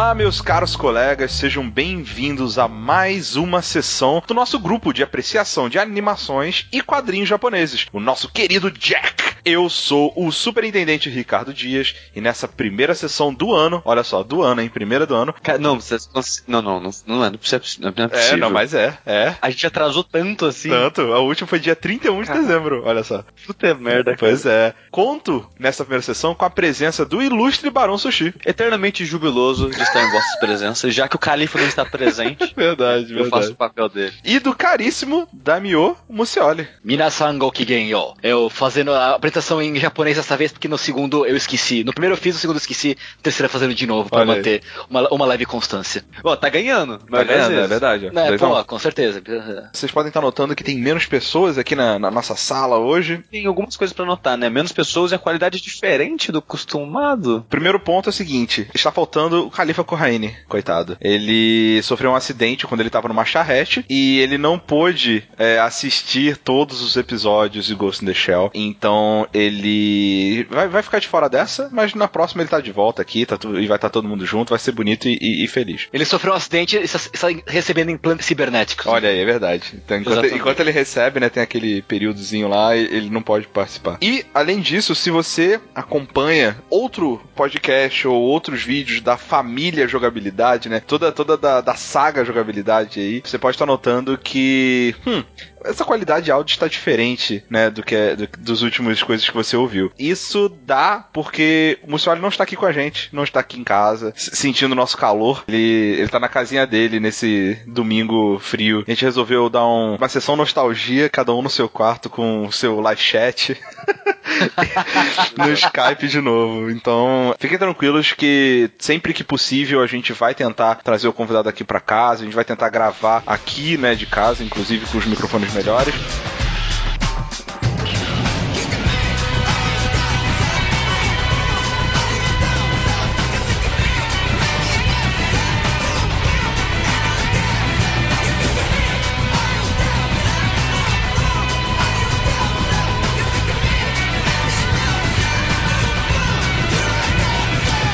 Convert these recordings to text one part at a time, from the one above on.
Olá, meus caros colegas, sejam bem-vindos a mais uma sessão do nosso grupo de apreciação de animações e quadrinhos japoneses, o nosso querido Jack. Eu sou o Superintendente Ricardo Dias e nessa primeira sessão do ano, olha só, do ano, hein? Primeira do ano. Cara, não, não, não, não, não é, não é, é possível. É, não, mas é, é. A gente atrasou tanto assim. Tanto, a última foi dia 31 de dezembro, olha só. Puta merda. Pois é. Conto nessa primeira sessão com a presença do ilustre Barão Sushi. Eternamente jubiloso de estar em vossas presenças, já que o Califa não está presente. Verdade, Eu faço o papel dele. E do caríssimo Damio Mucioli. Minasan go kigenyo. Eu fazendo a apresentação em japonês dessa vez, porque no segundo eu esqueci. No primeiro eu fiz, no segundo eu esqueci, no terceiro eu fazendo de novo, aí. manter uma, uma leve constância. Bom, tá ganhando. Tá às ganhando, é verdade. Dois pô, com certeza. Vocês podem estar notando que tem menos pessoas aqui na, na nossa sala hoje. Tem algumas coisas pra notar, né? Menos pessoas e a qualidade é diferente do costumado. Primeiro ponto é o seguinte: está faltando o Khalifa Corraine, coitado. Ele sofreu um acidente quando ele estava numa charrete e ele não pôde é, assistir todos os episódios de Ghost in the Shell. Então ele vai, vai ficar de fora dessa, mas na próxima ele tá de volta aqui tá tu- e vai estar todo mundo junto, vai ser bonito e, e- e feliz. Ele sofreu um acidente e está, recebendo implantes cibernéticos. Olha aí, é verdade. Então, enquanto, enquanto ele recebe, né, tem aquele períodozinho lá, e- ele não pode participar. E, além disso, se você acompanha outro podcast ou outros vídeos da família jogabilidade, né, toda, toda da, da saga jogabilidade aí, você pode estar notando que, hum, essa qualidade de áudio está diferente, né, do que é, do, dos últimos coisas que você ouviu. Isso dá porque o Mucioli não está aqui com a gente, não está aqui em casa, sentindo o nosso calor. Ele, ele tá na casinha dele nesse domingo frio. A gente resolveu dar um- uma sessão nostalgia, cada um no seu quarto com o seu live chat. no Skype de novo. Então, fiquem tranquilos que sempre que possível a gente vai tentar trazer o convidado aqui pra casa, a gente vai tentar gravar aqui, né, de casa, inclusive com os microfones melhores.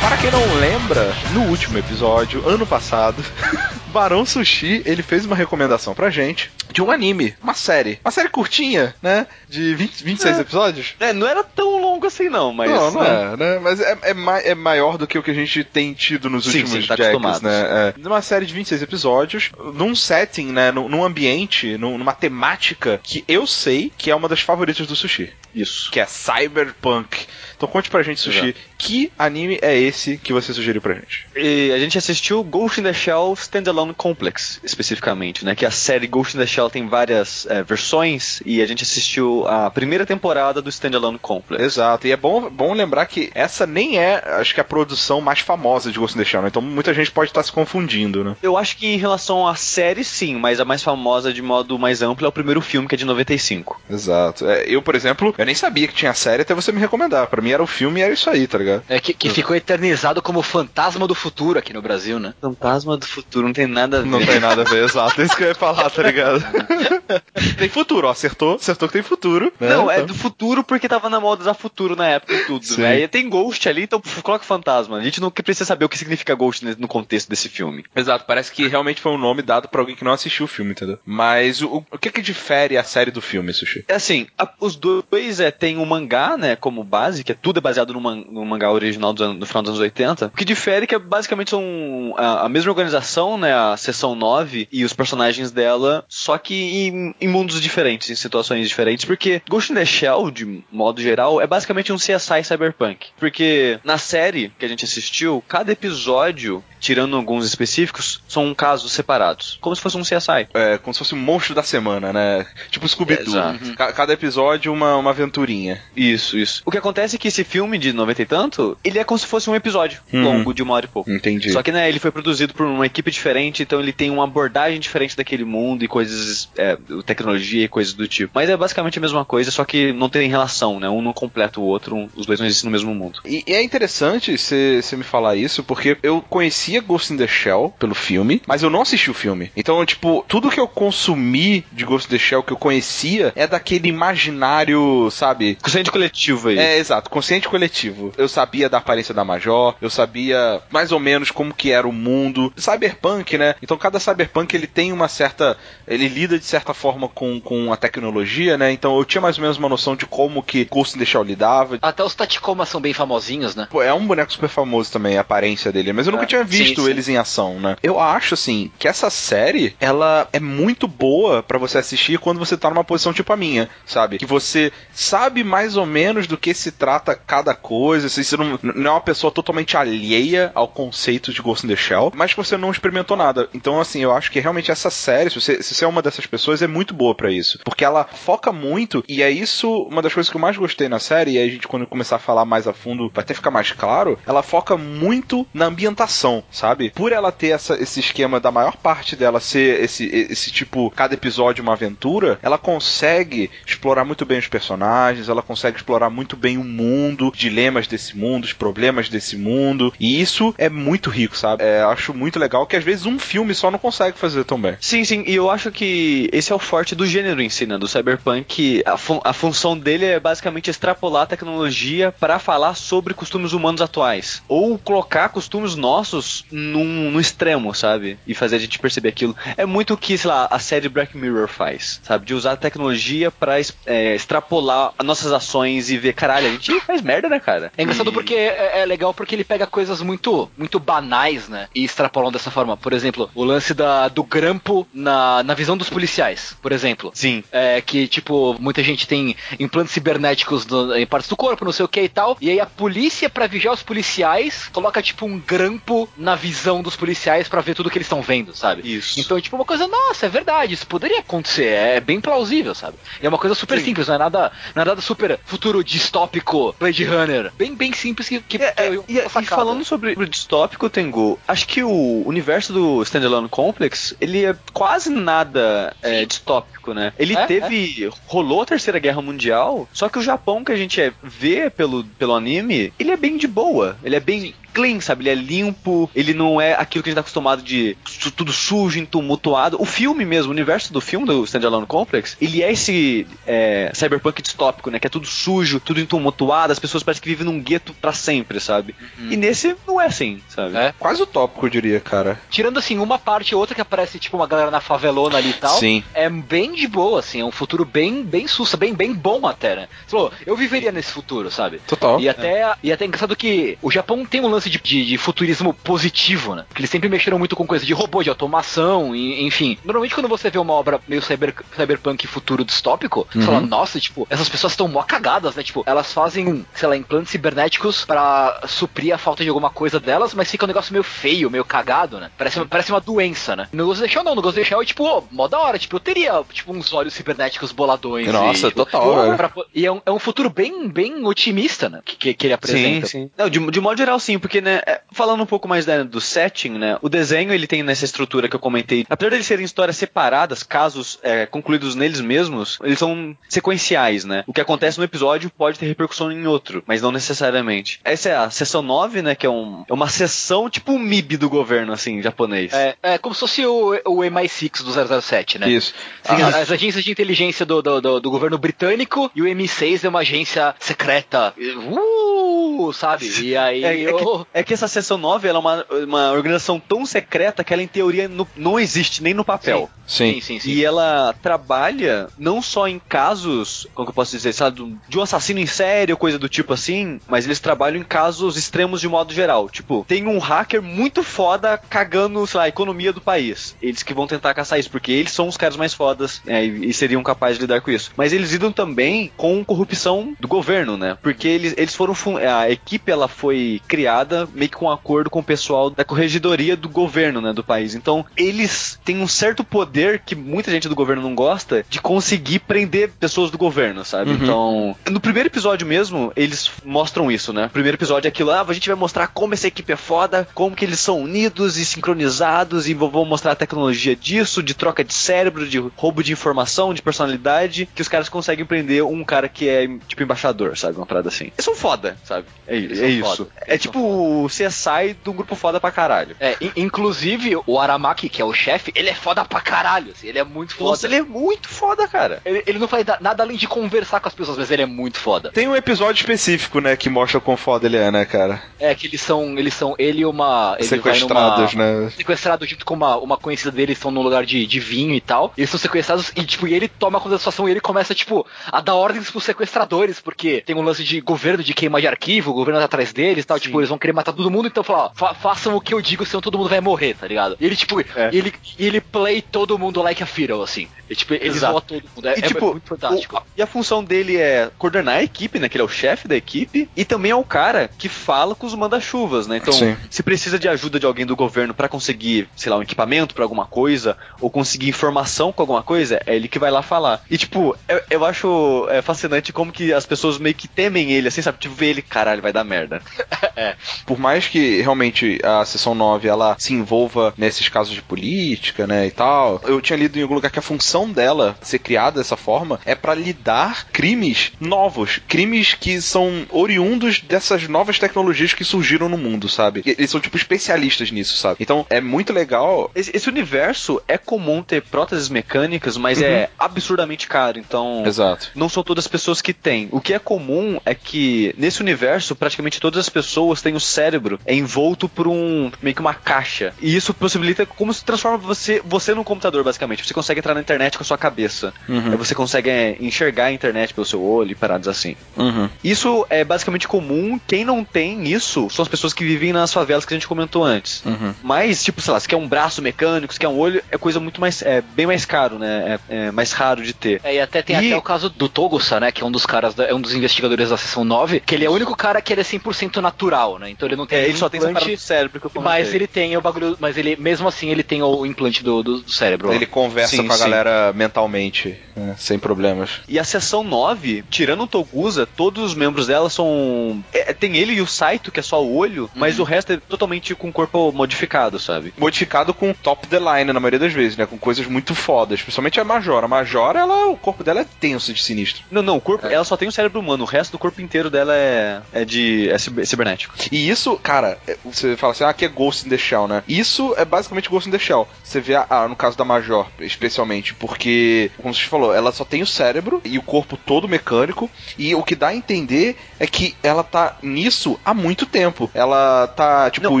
Para quem não lembra, no último episódio, ano passado, Barão Sushi, ele fez uma recomendação pra gente de um anime, uma série. Uma série curtinha, né? De 20, 26 É. episódios. É, não era tão longo assim, não, mas. não, não né? é, né? Mas é, é, ma- é maior do que o que a gente tem tido nos Sim, últimos sim, tá Jacks, né? É. Uma série de 26 episódios, num setting, né? Num, num ambiente, num- numa temática que eu sei que é uma das favoritas do sushi. Isso. Que é Cyberpunk. Então conte pra gente, Sushi, Exato. que anime é esse que você sugeriu pra gente? E a gente assistiu Ghost in the Shell Standalone Complex, especificamente, né? Que a série Ghost in the Shell tem várias é, versões e a gente assistiu a primeira temporada do Standalone Complex. Exato, e é bom, bom lembrar que essa nem é, acho que a produção mais famosa de Ghost in the Shell, né? Então muita gente pode estar se confundindo, né? Eu acho que em relação à série, sim, mas a mais famosa de modo mais amplo é o primeiro filme, que é de 95. Exato. É, eu, por exemplo, eu nem sabia que tinha série até você me recomendar. Pra mim era o filme e era isso aí, tá ligado? É, que, que ficou eternizado como fantasma do futuro aqui no Brasil, né? Fantasma do Futuro, não tem nada a ver. Não tem nada a ver, exato. É isso que eu ia falar, tá ligado? tem futuro, ó. Acertou, acertou que tem futuro. né? Não, é Então- do futuro porque tava na moda da futuro na época e tudo, né? E tem Ghost ali, então puf, coloca fantasma. A gente não precisa saber o que significa Ghost no contexto desse filme. Exato, parece que realmente foi um nome dado pra alguém que não assistiu o filme, entendeu? Mas o, o que que difere a série do filme, Sushi? É assim, a- os dois é, tem o mangá, né, como base, que é tudo é baseado no, man- no mangá original do, ano- do final dos anos 80. O que difere é que é, basicamente são a, a mesma organização, né, a seção 9 e os personagens dela, só que em, em mundos diferentes, em situações diferentes, porque Ghost in the Shell, de modo geral, é basicamente um CSI Cyberpunk. Porque na série que a gente assistiu, cada episódio, tirando alguns específicos, são casos separados. Como se fosse um CSI. É como se fosse um monstro da semana, né? Tipo Scooby-Doo. Ca- Cada episódio uma, uma aventurinha. Isso, isso. O que acontece é que esse filme de 90 e tanto, ele é como se fosse um episódio Uhum. longo de uma hora e pouco. Entendi. Só que, né, ele foi produzido por uma equipe diferente, então ele tem uma abordagem diferente daquele mundo e coisas, é, tecnologia e coisas do tipo. Mas é basicamente a mesma coisa, só que não tem relação, né? Um não completa o outro, um- os dois não existem no mesmo mundo. E, e é interessante você me falar isso, porque eu conhecia Ghost in the Shell pelo filme, mas eu não assisti o filme. Então, tipo, tudo que eu consumi de Ghost in the Shell que eu conhecia é daquele imaginário sabe? Consciente coletivo aí. É, exato, consciente coletivo. Eu sabia da aparência da Major, eu sabia mais ou menos como que era o mundo. Cyberpunk, né? Então cada Cyberpunk ele tem uma certa. Ele lida de certa forma com, com a tecnologia, né? Então eu tinha mais ou menos uma noção de como que Ghost in the Shell lidava. Até os Tacoma são bem famosinhos, né? Pô, é um boneco super famoso também, a aparência dele, mas eu nunca É, tinha visto sim, sim. eles em ação, né? Eu acho, assim, que essa série, ela é muito boa pra você assistir quando você tá numa posição tipo a minha, sabe? Que você sabe mais ou menos do que se trata cada coisa, assim, você não, não é uma pessoa totalmente alheia ao conceito de Ghost in the Shell, mas que você não experimentou nada. Então, assim, eu acho que realmente essa série, se você, se você é uma dessas pessoas, é muito boa pra isso. Porque ela foca muito, e é isso uma das coisas que eu mais gostei na série, e aí a gente, quando começar a falar mais a fundo, vai até ficar mais claro, ela foca muito na ambientação, sabe? Por ela ter essa, esse esquema da maior parte dela ser esse, esse tipo, cada episódio uma aventura, ela consegue explorar muito bem os personagens, ela consegue explorar muito bem o mundo, dilemas desse mundo, os problemas desse mundo, e isso é muito rico, sabe? É, acho muito legal que às vezes um filme só não consegue fazer tão bem. Sim, sim, e eu acho que esse é o forte do gênero em si, né? Do Cyberpunk. A, fun- a função dele é basicamente extrapolar a tecnologia para falar sobre costumes humanos atuais. Ou colocar costumes nossos num, no extremo, sabe? E fazer a gente perceber aquilo. É muito o que, sei lá, a série Black Mirror faz, sabe? De usar a tecnologia pra é, extrapolar as nossas ações e ver, caralho, a gente faz merda, né, cara? É engraçado E- porque é, é legal porque ele pega coisas muito muito banais, né? E extrapolam dessa forma. Por exemplo, o lance da, do grampo na, na visão dos policiais, por exemplo. Sim. É que, tipo, muita gente tem implantes cibernéticos no- em partes do corpo, não sei o que e tal. E aí a polícia, pra vigiar os policiais, coloca, tipo, um grampo na visão dos policiais pra ver tudo que eles estão vendo, sabe? Isso. Então, tipo, uma coisa, nossa, é verdade, isso poderia acontecer, é bem plausível, sabe? E é uma coisa super Sim. simples, não é nada, não é nada super futuro distópico, Blade Runner. Bem, bem simples que, que, É, é, eu- e, e falando sobre o distópico, Tengu, acho que o universo do Standalone Complex, ele é quase nada é, distópico, né? Ele É, teve... rolou a Terceira Guerra Mundial, só que o Japão que a gente é, vê pelo, pelo anime, ele é bem de boa. Ele é bem clean, sabe? Ele é limpo, ele não é aquilo que a gente tá acostumado de tudo sujo, tumultuado. O filme mesmo, o universo do filme do Standalone Complex, ele é esse é, cyberpunk distópico, né? Que é tudo sujo, tudo tumultuado, as pessoas parecem que vivem num gueto pra sempre, sabe? E nesse não é assim, sabe? É. Quase utópico, eu diria, cara. Tirando assim, uma parte ou outra que aparece, tipo, uma galera na favelona ali e tal. Sim. É bem de boa, assim, é um futuro bem, bem sussa, bem, bem bom até, né? Você falou, eu viveria nesse futuro, sabe? Total. E até, e até é engraçado que o Japão tem um lance de, de, de futurismo positivo, né? Porque eles sempre mexeram muito com coisa de robô, de automação, e, enfim. Normalmente quando você vê uma obra meio cyber, cyberpunk futuro distópico, você fala, nossa, tipo, essas pessoas estão mó cagadas, né? Tipo, elas fazem, sei lá, implantes cibernéticos pra suprir a falta de alguma coisa delas, mas fica um negócio meio feio, meio cagado, né? Parece, parece uma doença, né? No Ghost of the Shell não, no Ghost of the Shell é tipo, ó, mó da hora, tipo, eu teria, tipo, uns olhos cibernéticos boladões. Nossa, e, tipo, total, velho. pra- e é um, é um futuro bem, bem otimista, né? Que, que, que ele apresenta. Sim, sim. Não, de, de modo geral, sim, porque, né, é, falando um pouco mais né, do setting, né, o desenho ele tem nessa estrutura que eu comentei. Apesar de eles serem histórias separadas, casos é, concluídos neles mesmos, eles são sequenciais, né? O que acontece no episódio pode ter repercussão em outro, mas não necessariamente. Essa é a sessão 9, né, que é, um, é uma sessão tipo o MIB do governo, assim, japonês. É, é como se fosse o, o MI6 do 007, né? Isso. Sim, Ah, as agências de inteligência do, do, do, do governo britânico e o M6 é uma agência secreta. Uh, sabe? E aí. É, é eu- que, é que essa sessão 9 ela é uma, uma organização tão secreta que ela, em teoria, no- não existe nem no papel. sim. sim, sim, sim. E ela trabalha não só em casos, como que eu posso dizer, sabe, de um assassino em série ou coisa do tipo assim, mas eles trabalham em casos extremos de modo geral. Tipo, tem um hacker muito foda cagando, sei lá, a economia do país. Eles que vão tentar caçar isso, porque eles são os caras mais fodas né, e, e seriam capazes de lidar com isso. Mas eles lidam também com corrupção do governo, né? Porque eles, eles foram. A equipe ela foi criada meio que com um acordo com o pessoal da corregedoria do governo, né? Do país. Então, eles têm um certo poder que muita gente do governo não gosta de conseguir prender pessoas do governo, sabe? Uhum. Então, no primeiro episódio mesmo, eles mostram isso, né? Primeiro episódio é aquilo, ah, a gente vai mostrar como essa equipe é foda, como que eles são unidos e sincronizados, e vão mostrar a tecnologia disso, de troca de cérebro, de roubo de informação, de personalidade, que os caras conseguem prender um cara que é, tipo, embaixador, sabe? Uma parada assim. Eles são foda, sabe? É, Eles é isso. foda. É Eles tipo o CSI de um grupo foda pra caralho. É, in- inclusive, o Aramaki, que é o chefe, ele é foda pra caralho, assim, ele é muito foda. Nossa, ele é muito foda, cara. Ele, ele não faz da- nada além de conversar com as pessoas, mas ele é muito foda. Tem um episódio específico, né, que mostra o quão foda ele é, né, cara? É que eles são, eles são ele e uma ele Sequestrados, numa, né? Sequestrados junto com uma, uma conhecida dele, eles estão num lugar de, de vinho e tal. Eles são sequestrados e, tipo, e ele toma conta da situação e ele começa, tipo, a dar ordens pros sequestradores, porque tem um lance de governo de queima de arquivo, o governo tá atrás deles e tal. Tipo, eles vão querer matar todo mundo, então fala, ó, fa- façam o que eu digo, senão todo mundo vai morrer, tá ligado? E ele, tipo, É. ele, ele play todo mundo like a fiddle, assim. E, tipo, ele Exato. zoa todo mundo. É, E, é tipo, muito fantástico. O- e a função dele é coordenar a equipe, né? Que ele é o chefe da equipe. E também é o cara que fala com os manda-chuvas, né? Então, Sim. se precisa de ajuda de alguém do governo pra conseguir, sei lá, um equipamento pra alguma coisa, ou conseguir informação com alguma coisa, é ele que vai lá falar. E, tipo, eu, eu acho é, fascinante como que as pessoas meio que temem ele, assim, sabe? Tipo, vê ele, caralho, vai dar merda. Por mais que realmente a sessão 9 ela se envolva nesses casos de política, né, e tal, eu tinha lido em algum lugar que a função dela ser criada dessa forma é pra lidar crimes novos, crimes que são oriundos dessas novas tecnologias que surgiram no mundo, sabe? Eles são tipo especialistas nisso, sabe? Então é muito legal. Esse, esse universo é comum ter próteses mecânicas, mas é absurdamente caro, então. Exato. não são todas as pessoas que têm. O que é comum é que nesse universo praticamente todas as pessoas têm o cérebro envolto por um meio que uma caixa. E isso possibilita como se transforma você você num computador basicamente. Você consegue entrar na internet com a sua cabeça. Uhum. Aí Você consegue é, enxergar a internet pelo seu olho e paradas assim. Uhum. Isso é basicamente comum. Quem não tem isso são as pessoas que vivem nas favelas que a gente comentou antes. Uhum. Mas, tipo, sei lá, se quer um braço mecânico, se quer um olho, é coisa muito mais. É bem mais caro, né? É, é mais raro de ter. É, e até tem E- até o caso do Togusa, né? Que é um dos caras, da- é um dos investigadores da seção 9, que ele é o único cara que ele é 100% natural, né? Então ele não tem É, ele só tem essa parada implante, do cérebro que eu mas ele tem o bagulho, mas ele mesmo assim ele tem o implante do, do, do cérebro. Ele conversa Sim, com a sim. galera mentalmente, né, sem problemas. E a seção 9, tirando o Togusa, todos os membros dela são. é, tem ele e o Saito, que é só o olho, mas o resto é totalmente com o corpo modificado, sabe? Modificado com top the line na maioria das vezes, né? Com coisas muito fodas. Principalmente a Majora. A Majora, ela, o corpo dela é tenso de sinistro. Não, não, o corpo. Ela só tem o cérebro humano, o resto do corpo inteiro dela é, é de. é cib- cibernético. E isso, cara, é- você fala assim, ah, aqui é Ghost in the Shell, né? Isso é basicamente Ghost in the Shell. Você vê, ah, no caso da Major, especialmente, porque, como você falou, ela só tem o cérebro e o corpo todo mecânico, e o que dá a entender é que ela tá nisso há muito tempo. Ela tá, tipo... Não,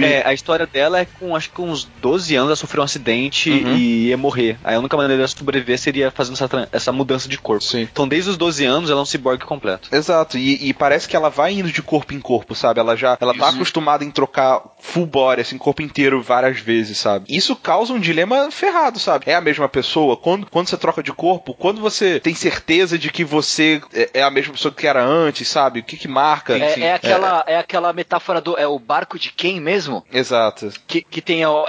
é, a história dela é com, acho que com uns 12 anos, ela sofreu um acidente Uhum. e ia morrer. Aí a única maneira dela sobreviver seria fazendo essa, essa mudança de corpo. Sim. Então, desde os 12 anos, ela é um ciborgue completo. Exato, e, e parece que ela vai indo de corpo em corpo, sabe? Ela já ela tá acostumada em trocar full body, assim, corpo inteiro várias vezes, sabe? Isso causa um dilema ferrado, sabe? É a mesma pessoa. Quando, quando você troca de corpo, quando você tem certeza de que você é, é a mesma pessoa que era antes, sabe? O que que marca? É, é aquela, é. aquela metáfora do. É o barco de quem mesmo? Exato. Que, que tem. É o,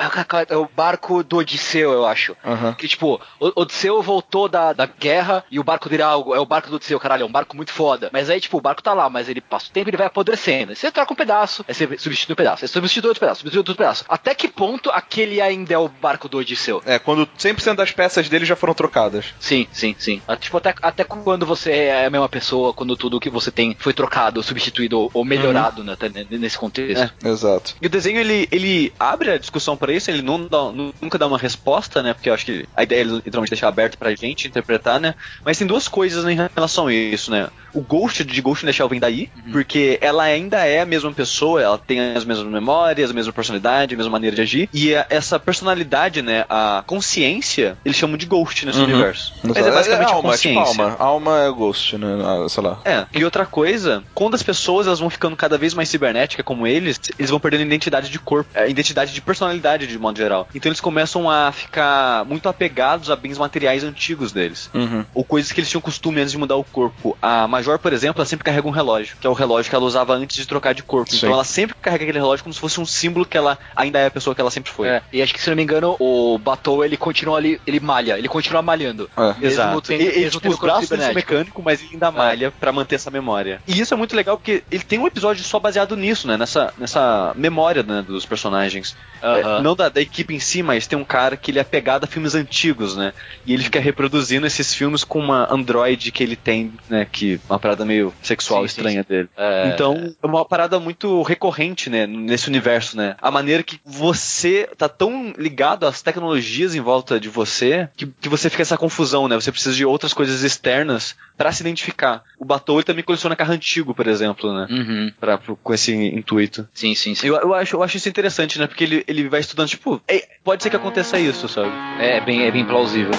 é o barco do Odisseu, eu acho. Aham. Que tipo, o Odisseu voltou da, da guerra e o barco dele é algo. É o barco do Odisseu, caralho, é um barco muito foda. Mas aí, tipo, o barco tá lá, mas ele passa o tempo e ele vai apodrecendo. Você troca um pedaço, você substitui um pedaço, você substitui outro pedaço, substitui outro pedaço. Até que ponto aquele ainda é o barco do Odisseu? É, quando 100% das peças dele já foram trocadas. Sim, sim, sim. Ah, Tipo, até, até quando você é a mesma pessoa, quando tudo que você tem foi trocado, substituído ou- melhorado, né, tá, né, nesse contexto. É. Exato. E o desenho, ele, ele abre a discussão pra isso, ele não dá- nu- nunca dá uma resposta, né? Porque eu acho que a ideia é literalmente deixar aberto pra gente interpretar, né? Mas tem duas coisas em relação a isso, né? O Ghost de Ghost in the Shell vem daí, porque ela ainda é a mesma pessoa, ela tem as mesmas memórias, a mesma personalidade, a mesma maneira de agir. E a- essa personalidade, né? A consciência, eles chamam de Ghost nesse Uhum. universo. Mas é basicamente a alma, tipo consciência. alma. Alma é Ghost, né? Ah, Sei lá. É, e outra coisa, quando as pessoas elas vão ficando cada vez mais cibernéticas como eles, eles vão perdendo identidade de corpo, é, identidade de personalidade de modo geral. Então eles começam a ficar muito apegados a bens materiais antigos deles. Uhum. Ou coisas que eles tinham costume antes de mudar o corpo. A Major, por exemplo, ela sempre carrega um relógio, que é o relógio que ela usava antes de trocar de corpo. Sim. Então ela sempre carrega aquele relógio como se fosse um símbolo que ela ainda é a pessoa que ela sempre foi. É, e acho que se não me engano, o Batou ele continua ali, ele malha, ele continua malhando. É. Exato. tendo- e, e, mesmo tipo, tendo os braços dele são mecânicos, mas ele ainda malha pra manter essa memória. E isso é muito legal porque ele tem um episódio só baseado nisso, né? Nessa, nessa memória né, dos personagens. Aham. É, não da, da equipe em si, mas tem um cara que ele é pegado a filmes antigos, né? E ele fica reproduzindo esses filmes com uma android que ele tem, né? Que uma parada meio sexual Sim, sim, estranha dele. É, Então, Então, é uma parada muito recorrente, né, nesse universo, né? A maneira que você tá tão ligado às tecnologias em volta de você que, que você fica essa confusão, né? Você precisa de outras coisas externas para se identificar. O Batou ele também coleciona carro antigo, por exemplo, né? Uhum. Pra, com esse intuito. Sim, sim, sim. Eu, eu, acho, eu acho isso interessante, né? Porque ele, ele vai estudando, tipo, "Ei, pode ser que aconteça isso, sabe? É bem, é bem plausível.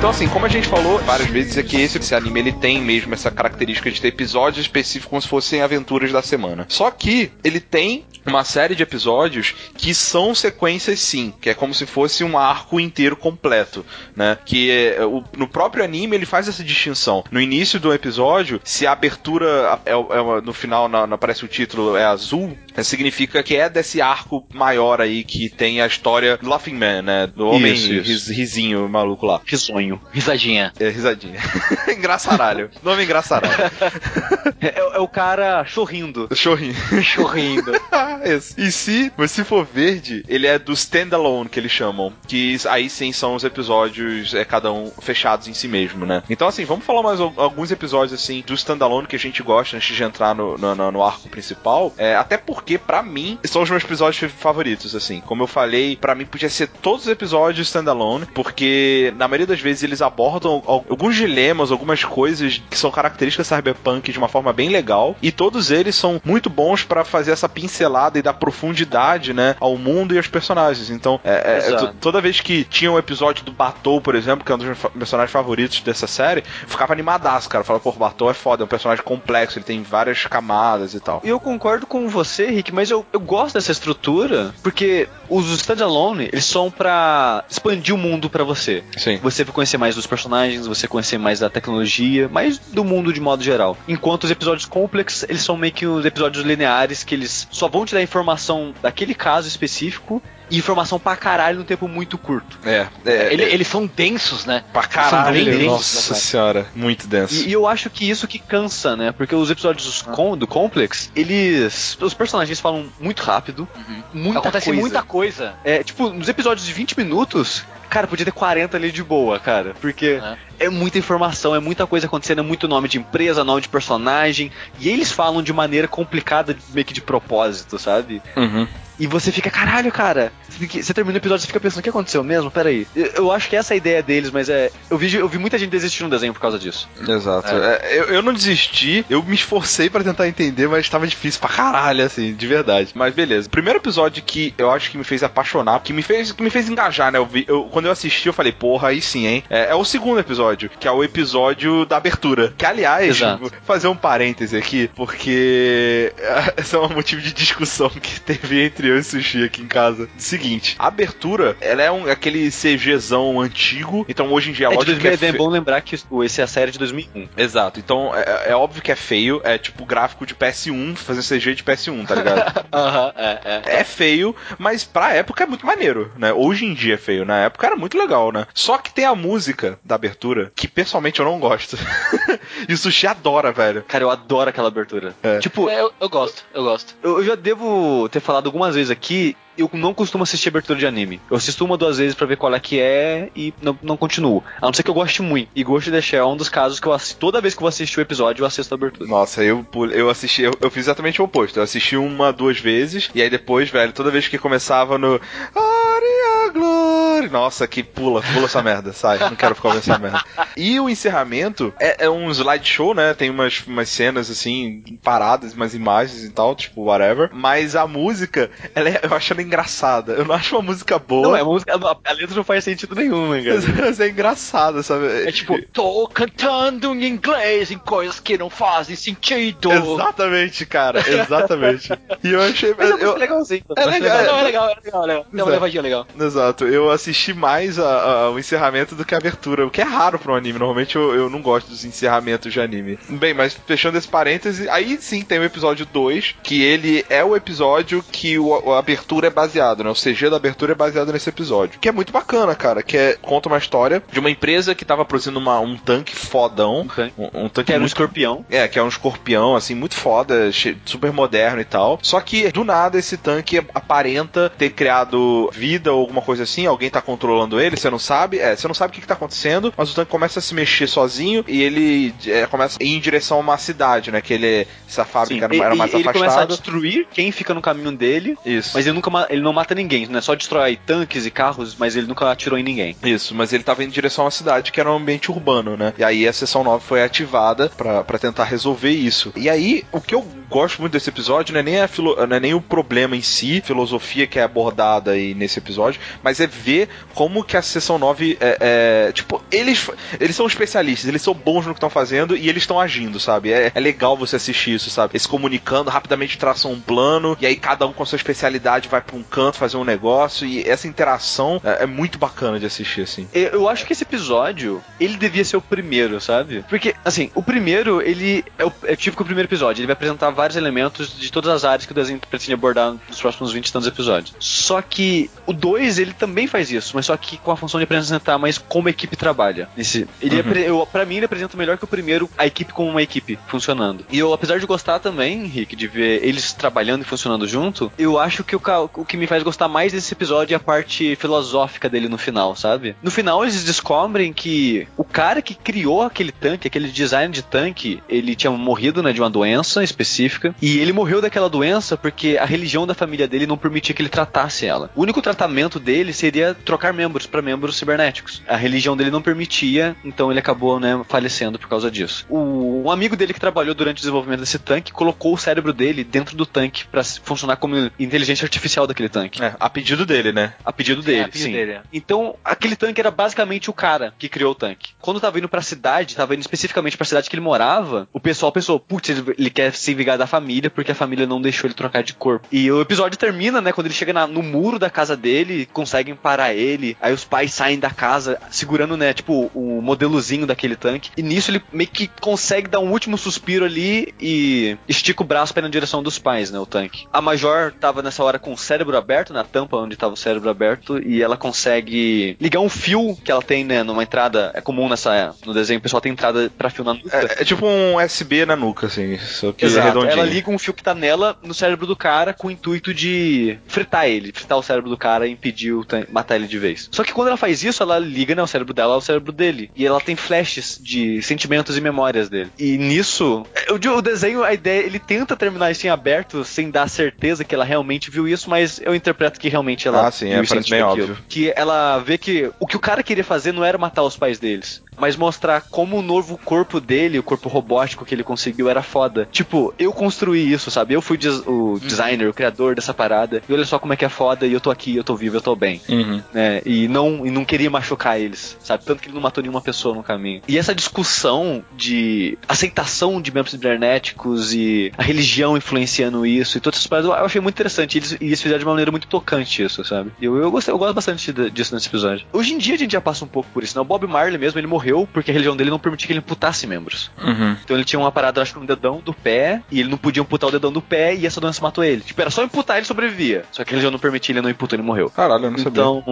Então, assim, como a gente falou várias vezes, é que esse, esse anime ele tem mesmo essa característica de ter episódios específicos como se fossem aventuras da semana. Só que ele tem uma série de episódios que são sequências sim, que é como se fosse um arco inteiro completo, né? Que é, o- no próprio anime ele faz essa distinção. No início do episódio, se a abertura é, é no final na, na- aparece o título é azul, é, significa que é desse arco maior aí que tem a história do Laughing Man, né? Do homem Isso, isso. ris- risinho maluco lá. Risonho. Risadinha. É, risadinha. engraçaralho. Nome engraçaralho. É, é o cara. Chorrinho. Chorrindo. Esse. E se você for verde, ele é do standalone que eles chamam. Que aí sim são os episódios, é cada um fechados em si mesmo, né? Então, assim, vamos falar mais al- alguns episódios, assim, do standalone que a gente gosta antes de entrar no, no, no- no arco principal. É, até porque, pra mim, são os meus episódios favoritos, assim. Como eu falei, pra mim podia ser todos os episódios standalone, porque na maioria das vezes eles abordam al- alguns dilemas, algumas coisas que são características cyberpunk de uma forma bem legal. E todos eles são muito bons pra fazer essa pincelada e dar profundidade, né, ao mundo e aos personagens. Então, é, é, toda vez que tinha um episódio do Batou, por exemplo, que é um dos meus personagens favoritos dessa série, ficava animadaço, cara. Falava, pô, o Batou é foda, é um personagem complexo, ele tem várias camadas e tal. E eu concordo com você, Rick, mas eu, eu gosto dessa estrutura porque os standalone, eles são pra expandir o mundo pra você. Sim. Você vai conhecer mais dos personagens, você conhecer mais da tecnologia, mais do mundo de modo geral. Enquanto os episódios complexos, eles são meio que os episódios lineares que eles só vão te dar informação daquele caso específico informação pra caralho num tempo muito curto. É, é, Ele- é eles são densos, né? pra são caralho. bem densos, Nossa né, cara? senhora, muito denso. E, e eu acho que isso que cansa, né? Porque os episódios com- do Complex, eles. Os personagens falam muito rápido, muita Acontece coisa. muita coisa. É, tipo, nos episódios de 20 minutos, cara, podia ter 40 ali de boa, cara. Porque é. muita informação, é muita coisa acontecendo, é muito nome de empresa, nome de personagem. E eles falam de maneira complicada, meio que de propósito, sabe? Uhum. E você fica, caralho, cara. Você, termina o episódio e fica pensando, o que aconteceu mesmo? Peraí. Eu, eu acho que essa é a ideia deles, mas é. Eu vi, eu vi muita gente desistir no desenho por causa disso. Exato. É, eu, eu não desisti, eu me esforcei pra tentar entender, mas estava difícil pra caralho, assim, de verdade. Mas beleza. Primeiro episódio que eu acho que me fez apaixonar, que me fez, que me fez engajar, né? Eu vi, eu- quando eu assisti, eu falei, porra, aí sim, hein? É, é o segundo episódio, que é o episódio da abertura. Que, aliás, Exato. vou fazer um parêntese aqui, porque esse é um motivo de discussão que teve entre eu e Sushi aqui em casa. Seguinte, a abertura, ela é um, aquele CGzão antigo, então hoje em dia, É, 2000, que é, é fe- bom lembrar que o- esse é a série de 2001. Exato, então é, é óbvio que é feio, é tipo gráfico de PS1, fazendo CG de PS1, tá ligado? Aham, é, é. é feio, mas pra época é muito maneiro, né? Hoje em dia é feio, na época era muito legal, né? Só que tem a música da abertura, que pessoalmente eu não gosto. e o Sushi adora, velho. Cara, eu adoro aquela abertura. É. Tipo, É, eu, eu gosto, eu gosto. eu, eu já devo ter falado algumas vezes aqui. Eu não costumo assistir abertura de anime. Eu assisto uma duas vezes pra ver qual é que é e não, não continuo. A não ser que eu goste muito. E Ghost in the Shell é um dos casos que eu assisto. Toda vez que eu vou assistir o episódio, eu assisto a abertura. Nossa, eu, eu assisti, eu, eu fiz exatamente o oposto. Eu assisti uma, duas vezes, e aí depois, velho, toda vez que começava no Aria Glory. Nossa, que pula, pula essa merda, sai, não quero ficar ouvindo essa merda. E o encerramento é, é um slideshow, né? Tem umas, umas cenas assim, paradas, umas imagens e tal, tipo, whatever. Mas a música, ela é- eu acho ela engraçada. Eu não acho uma música boa. Não, é música. A, letra não faz sentido nenhum, né, cara? Mas é engraçada, sabe? É tipo, tô cantando em inglês em coisas que não fazem sentido. Exatamente, cara, exatamente. E eu achei. Mas é eu- legalzinho. É legal, Não, é legal, é legal, é legal. Tem uma levadinha legal. Exato, eu assisti mais a- a- o encerramento do que a abertura, o que é raro pra um anime. Normalmente eu, eu não gosto dos encerramentos de anime. Bem, mas fechando esse parêntese, aí sim tem o episódio 2, que ele é o episódio que o- a abertura é baseado, né? O CG da abertura é baseado nesse episódio. Que é muito bacana, cara. Que é, conta uma história de uma empresa que tava produzindo uma, um tanque fodão. Ok. Um, um tanque Que era um muito escorpião. é, que é um escorpião, assim, muito foda, super moderno e tal. Só que, do nada, esse tanque aparenta ter criado vida ou alguma coisa assim. Alguém tá controlando ele, você não sabe. É, você não sabe o que, que tá acontecendo, mas o tanque começa a se mexer sozinho e ele é, começa a ir em direção a uma cidade, né? Que ele, essa fábrica era, e- era e- mais ele começa a afastada. destruir quem fica no caminho dele. Isso. Mas ele nunca ele não mata ninguém, né? Só destrói tanques e carros, mas ele nunca atirou em ninguém. Isso, mas ele tava indo em direção a uma cidade que era um ambiente urbano, né? E aí a seção 9 foi ativada pra tentar resolver isso. E aí, o que eu gosto muito desse episódio não é nem, a filo- não é nem o problema em si, filosofia que é abordada aí nesse episódio, mas é ver como que a seção 9 é, é- tipo, eles, eles são especialistas, eles são bons no que estão fazendo e eles estão agindo, sabe? É, é legal você assistir isso, sabe? Eles se comunicando, rapidamente traçam um plano, e aí cada um com a sua especialidade vai pra um canto fazer um negócio, e essa interação é, é muito bacana de assistir, assim. Eu acho que esse episódio, ele devia ser o primeiro, sabe? Porque, assim, o primeiro, ele é, o, é o primeiro episódio, ele vai apresentar vários elementos de todas as áreas que o desenho pretende abordar nos próximos 20 e tantos episódios. Só que o 2, ele também faz isso, mas só que com a função de apresentar mais como a equipe trabalha. Nesse, ele Uhum. eu, pra mim, ele apresenta melhor que o primeiro, a equipe como uma equipe funcionando. E eu, apesar de gostar também, Henrique, de ver eles trabalhando e funcionando junto, eu acho que o, o que me faz gostar mais desse episódio é a parte filosófica dele no final, sabe? No final eles descobrem que o cara que criou aquele tanque, aquele design de tanque, ele tinha morrido, né, de uma doença específica, e ele morreu daquela doença porque a religião da família dele não permitia que ele tratasse ela. O único tratamento dele seria trocar membros para membros cibernéticos. A religião dele não permitia, então ele acabou, né, falecendo por causa disso. O, um amigo dele que trabalhou durante o desenvolvimento desse tanque colocou o cérebro dele dentro do tanque para funcionar como inteligência artificial daquele tanque. É, a pedido dele, né? A pedido dele, É, a pedido sim. dele, é. Então, aquele tanque era basicamente o cara que criou o tanque. Quando tava indo pra cidade, tava indo especificamente pra cidade que ele morava, o pessoal pensou, putz, ele, ele quer se vingar da família porque a família não deixou ele trocar de corpo. E o episódio termina, né, quando ele chega na- no muro da casa dele, conseguem parar ele, aí os pais saem da casa segurando, né, tipo, o modelozinho daquele tanque. E nisso ele meio que consegue dar um último suspiro ali e estica o braço pra ir na direção dos pais, né, o tanque. A Major tava nessa hora com o cérebro aberto, na tampa onde tava o cérebro aberto, e ela consegue ligar um fio que ela tem, né, numa entrada, é comum nessa, no desenho, o pessoal tem entrada pra fio na nuca. É, é tipo um USB na nuca, assim, só que Exato. redondinho. Ela liga um fio que tá nela no cérebro do cara com o intuito de fritar ele, fritar o cérebro do cara e impedir matar ele de vez. Só que quando ela faz isso, ela liga né, o cérebro dela ao cérebro dele. E ela tem flashes de sentimentos e memórias dele. E nisso, é, o, o desenho, a ideia, ele tenta terminar isso em aberto sem dar certeza que ela realmente viu isso, mas eu interpreto que realmente ela Ah, sim, é, parece bem óbvio. Que ela vê que o que o cara queria fazer não era matar os pais deles, mas mostrar como o novo corpo dele, o corpo robótico que ele conseguiu, era foda. Tipo, eu construí isso, sabe? Eu fui des- o designer, o criador dessa parada. E olha só como é que é foda, e eu tô aqui, eu tô vivo, eu tô bem. Uhum. Né? E não, e não queria machucar eles, sabe? Tanto que ele não matou nenhuma pessoa no caminho. E essa discussão de aceitação de membros cibernéticos e a religião influenciando isso e todas essas paradas, eu achei muito interessante. E eles, e eles fizeram de uma maneira muito tocante isso, sabe? Eu, eu, gostei, eu gosto bastante disso nesse episódio. Hoje em dia a gente já passa um pouco por isso, né? O Bob Marley mesmo, ele morreu porque a religião dele não permitia que ele amputasse membros. Uhum. Então ele tinha uma parada, acho que no dedão do pé, e ele não podia amputar o dedão do pé, e essa doença matou ele. Tipo, era só amputar ele sobrevivia. Só que a religião não permitia, ele não imputou, ele morreu. Caralho, eu não sabia. Então,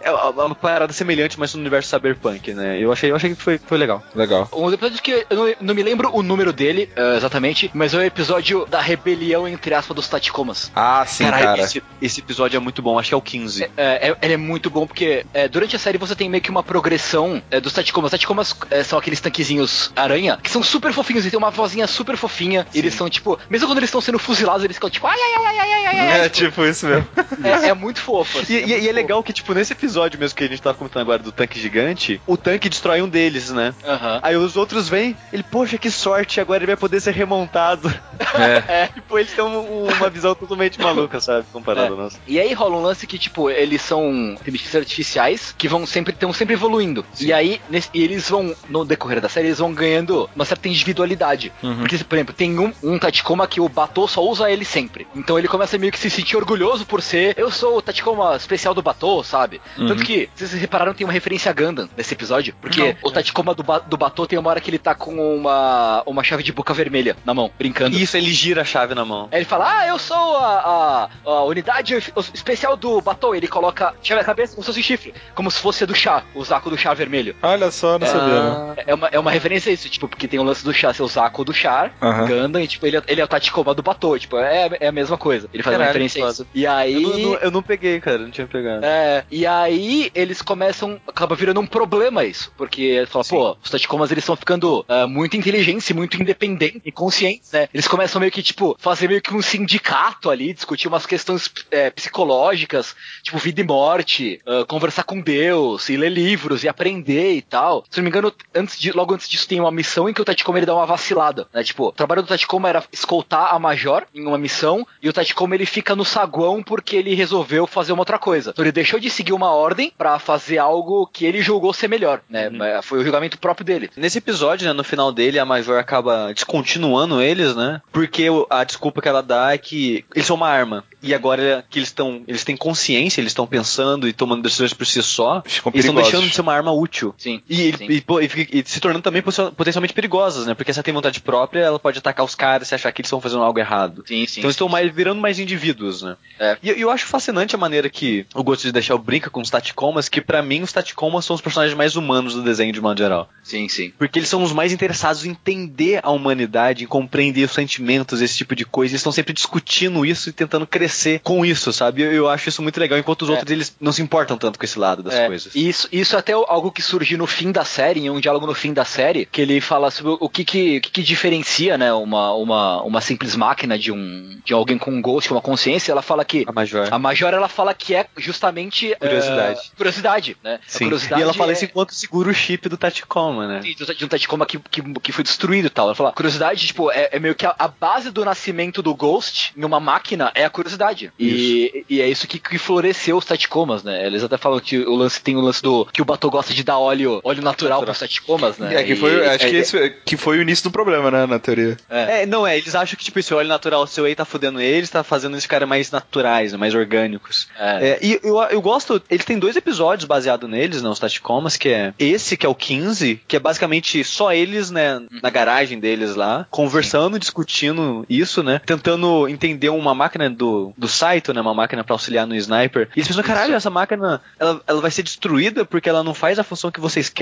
é uma uma parada semelhante, mas no universo cyberpunk, né? Eu achei, eu achei que foi, foi legal. Legal. Um dos episódios que eu não, não me lembro o número dele eh, exatamente, mas é o episódio da rebelião, entre aspas, dos Taticomas. Ah, sim, Caralho, cara. Esse, esse episódio é muito bom, acho que é o 15. É, é- ele é muito bom porque é, durante a série você tem meio que uma progressão é, dos Taticomas. Os Taticomas é, são aqueles tanquezinhos aranha que são super fofinhos e tem uma vozinha super fofinha. E eles são tipo, mesmo quando eles estão sendo fuzilados, eles ficam tipo, ai ai ai ai ai ai. ai. É tipo isso mesmo. É, é muito fofo. assim, E, e- muito e é fofo. legal que, tipo, nesse episódio mesmo que a gente tava comentando agora do tanque gigante, o tanque destrói um deles, né? Aham. Aí os outros vêm, ele, poxa, que sorte, agora ele vai poder ser remontado. É. tipo, eles têm um- uma visão totalmente maluca, sabe? Comparado É. a nossa. E aí rola um lance que, tipo, eles são inteligências artificiais que vão sempre, estão sempre evoluindo. E aí, nesse- e eles vão, no decorrer da série, eles vão ganhando uma certa individualidade. Porque, por exemplo, tem um, um Tachikoma que o Batou só usa ele sempre. Então ele começa meio que se sentir orgulhoso por ser, eu sou o Tachikoma especial do Batou, sabe? Tanto que, se vocês repararam, tem uma referência a Gundam nesse episódio. Porque Não. o Tachikoma do, ba do Batou tem uma hora que ele tá com uma, uma chave de boca vermelha na mão, brincando. Isso, ele gira a chave na mão. Aí ele fala, ah, eu sou a, a, a unidade especial do Batou. Ele coloca chave na cabeça como se fosse chifre. Como se fosse do chá, o saco do chá vermelho. Olha só, não sabia. né? É uma, é uma referência a isso, tipo, porque tem o lance do chá ser o saco do char. Gundam, e tipo, ele, é- ele é o Tachikoma do Batou. Tipo, é, é a mesma coisa. Ele faz uma Caralho, referência a isso. E aí. Eu não, eu não- eu não peguei, cara, não tinha pegado. É, e aí eles começam, acaba virando um problema isso, porque fala, pô, os Tachikomas eles estão ficando ah, muito inteligentes, e muito independentes e conscientes, né? Eles começam meio que, tipo, fazer meio que um sindicato ali, discutir umas questões é, psicológicas, tipo vida e morte, ah, conversar com Deus, e ler livros, e aprender e tal. Se não me engano, antes de, logo antes disso tem uma missão em que o Tachikoma ele dá uma vacilada, né? Tipo, o trabalho do Tachikoma era escoltar a Major em uma missão, e o Tachikoma ele fica no saguão porque ele resolveu fazer uma outra coisa. Então ele deixou de seguir uma ordem pra fazer algo que ele julgou ser melhor, né? Mas Foi o julgamento próprio dele. Nesse episódio, né, no final dele, a Major acaba descontinuando eles, né? Porque a desculpa que ela dá é que eles são uma arma. E agora que eles estão. Eles têm consciência, eles estão pensando e tomando decisões por si só. Ficam Eles estão deixando de ser uma arma útil. Sim. E, e, e e se tornando também poten- potencialmente perigosas, né? Porque se ela tem vontade própria, ela pode atacar os caras e achar que eles estão fazendo algo errado. Sim, sim. então eles estão mais, virando mais indivíduos, né? É. E eu- acho fascinante a maneira que o Ghost de Deixar brinca com os Taticomas, que pra mim os Taticomas são os personagens mais humanos do desenho de modo geral. Sim, sim. Porque eles são os mais interessados em entender a humanidade, em compreender os sentimentos, esse tipo de coisa. Eles estão sempre discutindo isso e tentando crescer com isso, sabe? Eu, eu acho isso muito legal, enquanto os É. outros eles não se importam tanto com esse lado das É, coisas. Isso, isso é até algo que surge no fim da série, em um diálogo no fim da série, que ele fala sobre o que que, que, que diferencia, né, uma, uma, uma simples máquina de um de alguém com um ghost, uma consciência. Ela fala que A Major. a Major ela fala que é justamente Curiosidade. é, curiosidade, né? A Sim. curiosidade E ela fala é- isso enquanto segura o chip do Tachikoma, né? Sim, de um Tachikoma que, que, que foi destruído e tal. Ela fala, curiosidade, tipo, é, é meio que a, a base do nascimento do Ghost em uma máquina é a curiosidade. E, e é isso que, que floresceu os Tachikomas, né? Eles até falam que o lance tem o lance do que o Batou gosta de dar óleo, óleo natural, Natural. pros Tachikomas, né? É, que E- foi, acho é- que esse que foi o início do problema, né, na teoria. É, não é, eles acham que tipo esse óleo natural seu aí tá fudendo eles, tá fazendo eles ficarem mais naturais, mais orgânicos. É. É, e eu, eu gosto, eles têm dois episódios baseados neles, né, os Tachikomas, que é esse, que é o 15, que é basicamente só eles, né, na garagem deles lá, conversando, discutindo isso, né, tentando entender uma máquina do, do Saito, né, uma máquina pra auxiliar no Sniper. E eles pensam, caralho, essa máquina, ela, ela vai ser destruída porque ela não faz a função que vocês querem?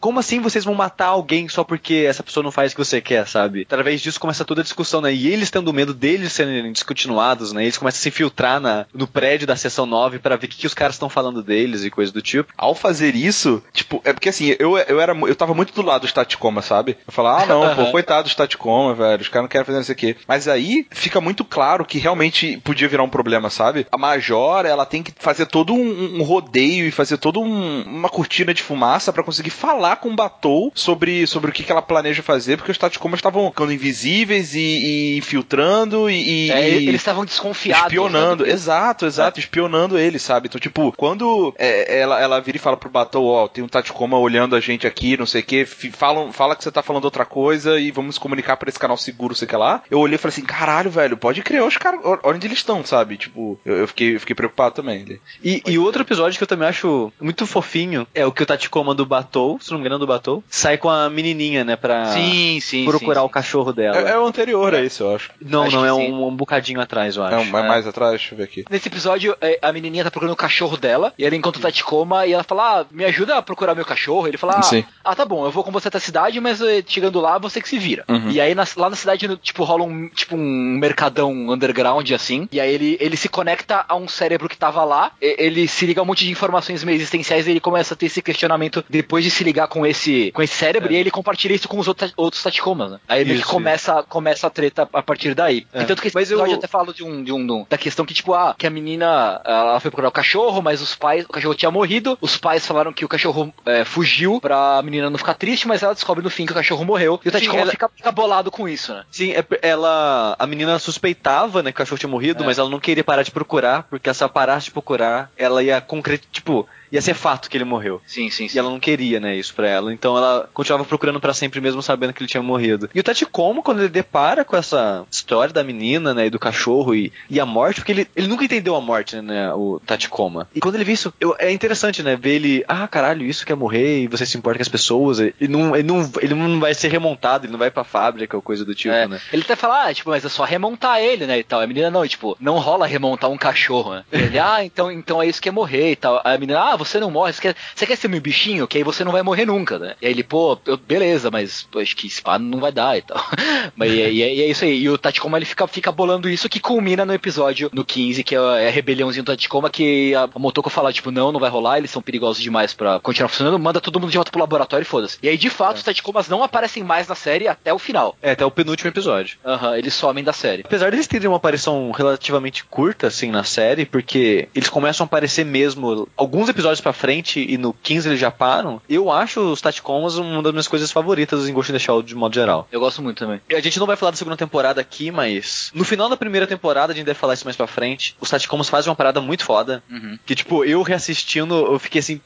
Como assim vocês vão matar alguém só porque essa pessoa não faz o que você quer, sabe? Através disso começa toda a discussão, né, e eles tendo medo deles serem descontinuados, né, eles começam a se infiltrar na, no prédio da seção 9 pra ver o que, que os caras estão falando deles e coisa do tipo. Ao fazer isso, tipo, é porque assim, eu, eu era eu tava muito do lado dos Taticoma, sabe? Eu falava, ah, não, pô, coitado dos Taticoma, velho, os caras não querem fazer isso aqui. Mas aí fica muito claro que realmente podia virar um problema, sabe? A Major, ela tem que fazer todo um, um rodeio e fazer toda um- uma cortina de fumaça pra conseguir falar com o Batou sobre, sobre o que, que ela planeja fazer, porque os Taticomas estavam ficando invisíveis e, e infiltrando e. e- É, e- eles estavam desconfiados. espionando, né, exato, exato, espionando ele, sabe? Então, tipo, quando é, ela, ela vira e fala pro Batou, ó, tem um Tachikoma olhando a gente aqui, não sei o que, fala, fala que você tá falando outra coisa e vamos comunicar por esse canal seguro, sei o que lá. Eu olhei e falei assim, caralho, velho, pode crer, os caras, onde eles estão, sabe? Tipo, eu, eu fiquei, eu fiquei preocupado também. Ele- E, e outro episódio que eu também acho muito fofinho é o que o Tachikoma do Batou, se não me engano do Batou, sai com a menininha, né, pra Sim, sim. procurar sim, o cachorro dela. É, é o anterior a esse, eu acho. Não, Acho não, é um, um bocadinho atrás, eu acho. É, um, é mais atrás, deixa eu ver aqui. Nesse episódio, é, a menininha tá procurando o cachorro dela, e ela encontra o Tachikoma, e ela fala, ah, me ajuda a procurar meu cachorro. Ele fala, ah, ah, tá bom, eu vou com você até a cidade, mas eh, chegando lá, você que se vira. Uhum. E aí, na- lá na cidade, tipo, rola um, tipo, um mercadão underground, assim, e aí ele, ele se conecta a um cérebro que tava lá, ele se liga a um monte de informações meio existenciais, e ele começa a ter esse questionamento depois de se ligar com esse, com esse cérebro, e aí ele compartilha isso com os outros, outros Tachikomas, né? Aí meio que Isso, começa, começa a treta a partir daí. É. E tanto que esse Mas eu- episódio até fala de um, de um, da questão que, tipo, ah, que a menina, ela foi procurar o cachorro, mas os pais, o cachorro tinha morrido, os pais falaram que o cachorro é, fugiu pra menina não ficar triste, mas ela descobre no fim que o cachorro morreu, e o Tachikoma ela- fica, fica bolado com isso, né? Sim, é, ela. A menina suspeitava, né, que o cachorro tinha morrido, É. mas ela não queria parar de procurar, porque se ela parasse de procurar, ela ia concretar. Tipo, ia ser fato que ele morreu. Sim, sim, E sim. ela não queria, né, isso pra ela. Então ela continuava procurando pra sempre mesmo sabendo que ele tinha morrido. E o Tachikoma, quando ele depara com essa história da menina, né, e do cachorro e, e a morte, porque ele, ele nunca entendeu a morte, né, o Tachikoma. E quando ele vê isso, eu- é interessante, né, ver ele, ah, caralho, isso quer morrer e você se importa com as pessoas. Ele não, ele não, ele não vai ser remontado, ele não vai pra fábrica ou coisa do tipo, É, né. Ele até fala, ah, tipo, mas é só remontar ele, né, e tal. A menina, não, e, tipo, não rola remontar um cachorro, né? Ele, ah, então, então é isso que é morrer e tal. A menina, ah, você não morre, você quer, você quer ser meu bichinho? Que aí você não vai morrer nunca, né? E aí ele, pô, eu- beleza, mas pô, acho que espada não vai dar e tal. mas e, é- e é- e é isso aí. E o Tachikoma, ele fica, fica bolando isso que culmina no episódio, no 15, que é a, é a rebeliãozinho do Tachikoma, que a, a Motoko fala, tipo, não, não vai rolar, eles são perigosos demais pra continuar funcionando, manda todo mundo de volta pro laboratório e foda-se. E aí, de fato, os Tachikomas não aparecem mais na série até o final. É, até o penúltimo episódio. Aham, eles somem da série. Apesar deles terem uma aparição relativamente curta, assim, na série, porque eles começam a aparecer mesmo alguns episódios pra frente e no 15 eles já param, eu acho os Taticomas uma das minhas coisas favoritas em Ghost in the Shell de modo geral. Eu gosto muito também. E A gente não vai falar da segunda temporada aqui, mas no final da primeira temporada, a gente deve falar isso mais pra frente, os Taticomas fazem uma parada muito foda, Uhum. que tipo, eu reassistindo, eu fiquei assim...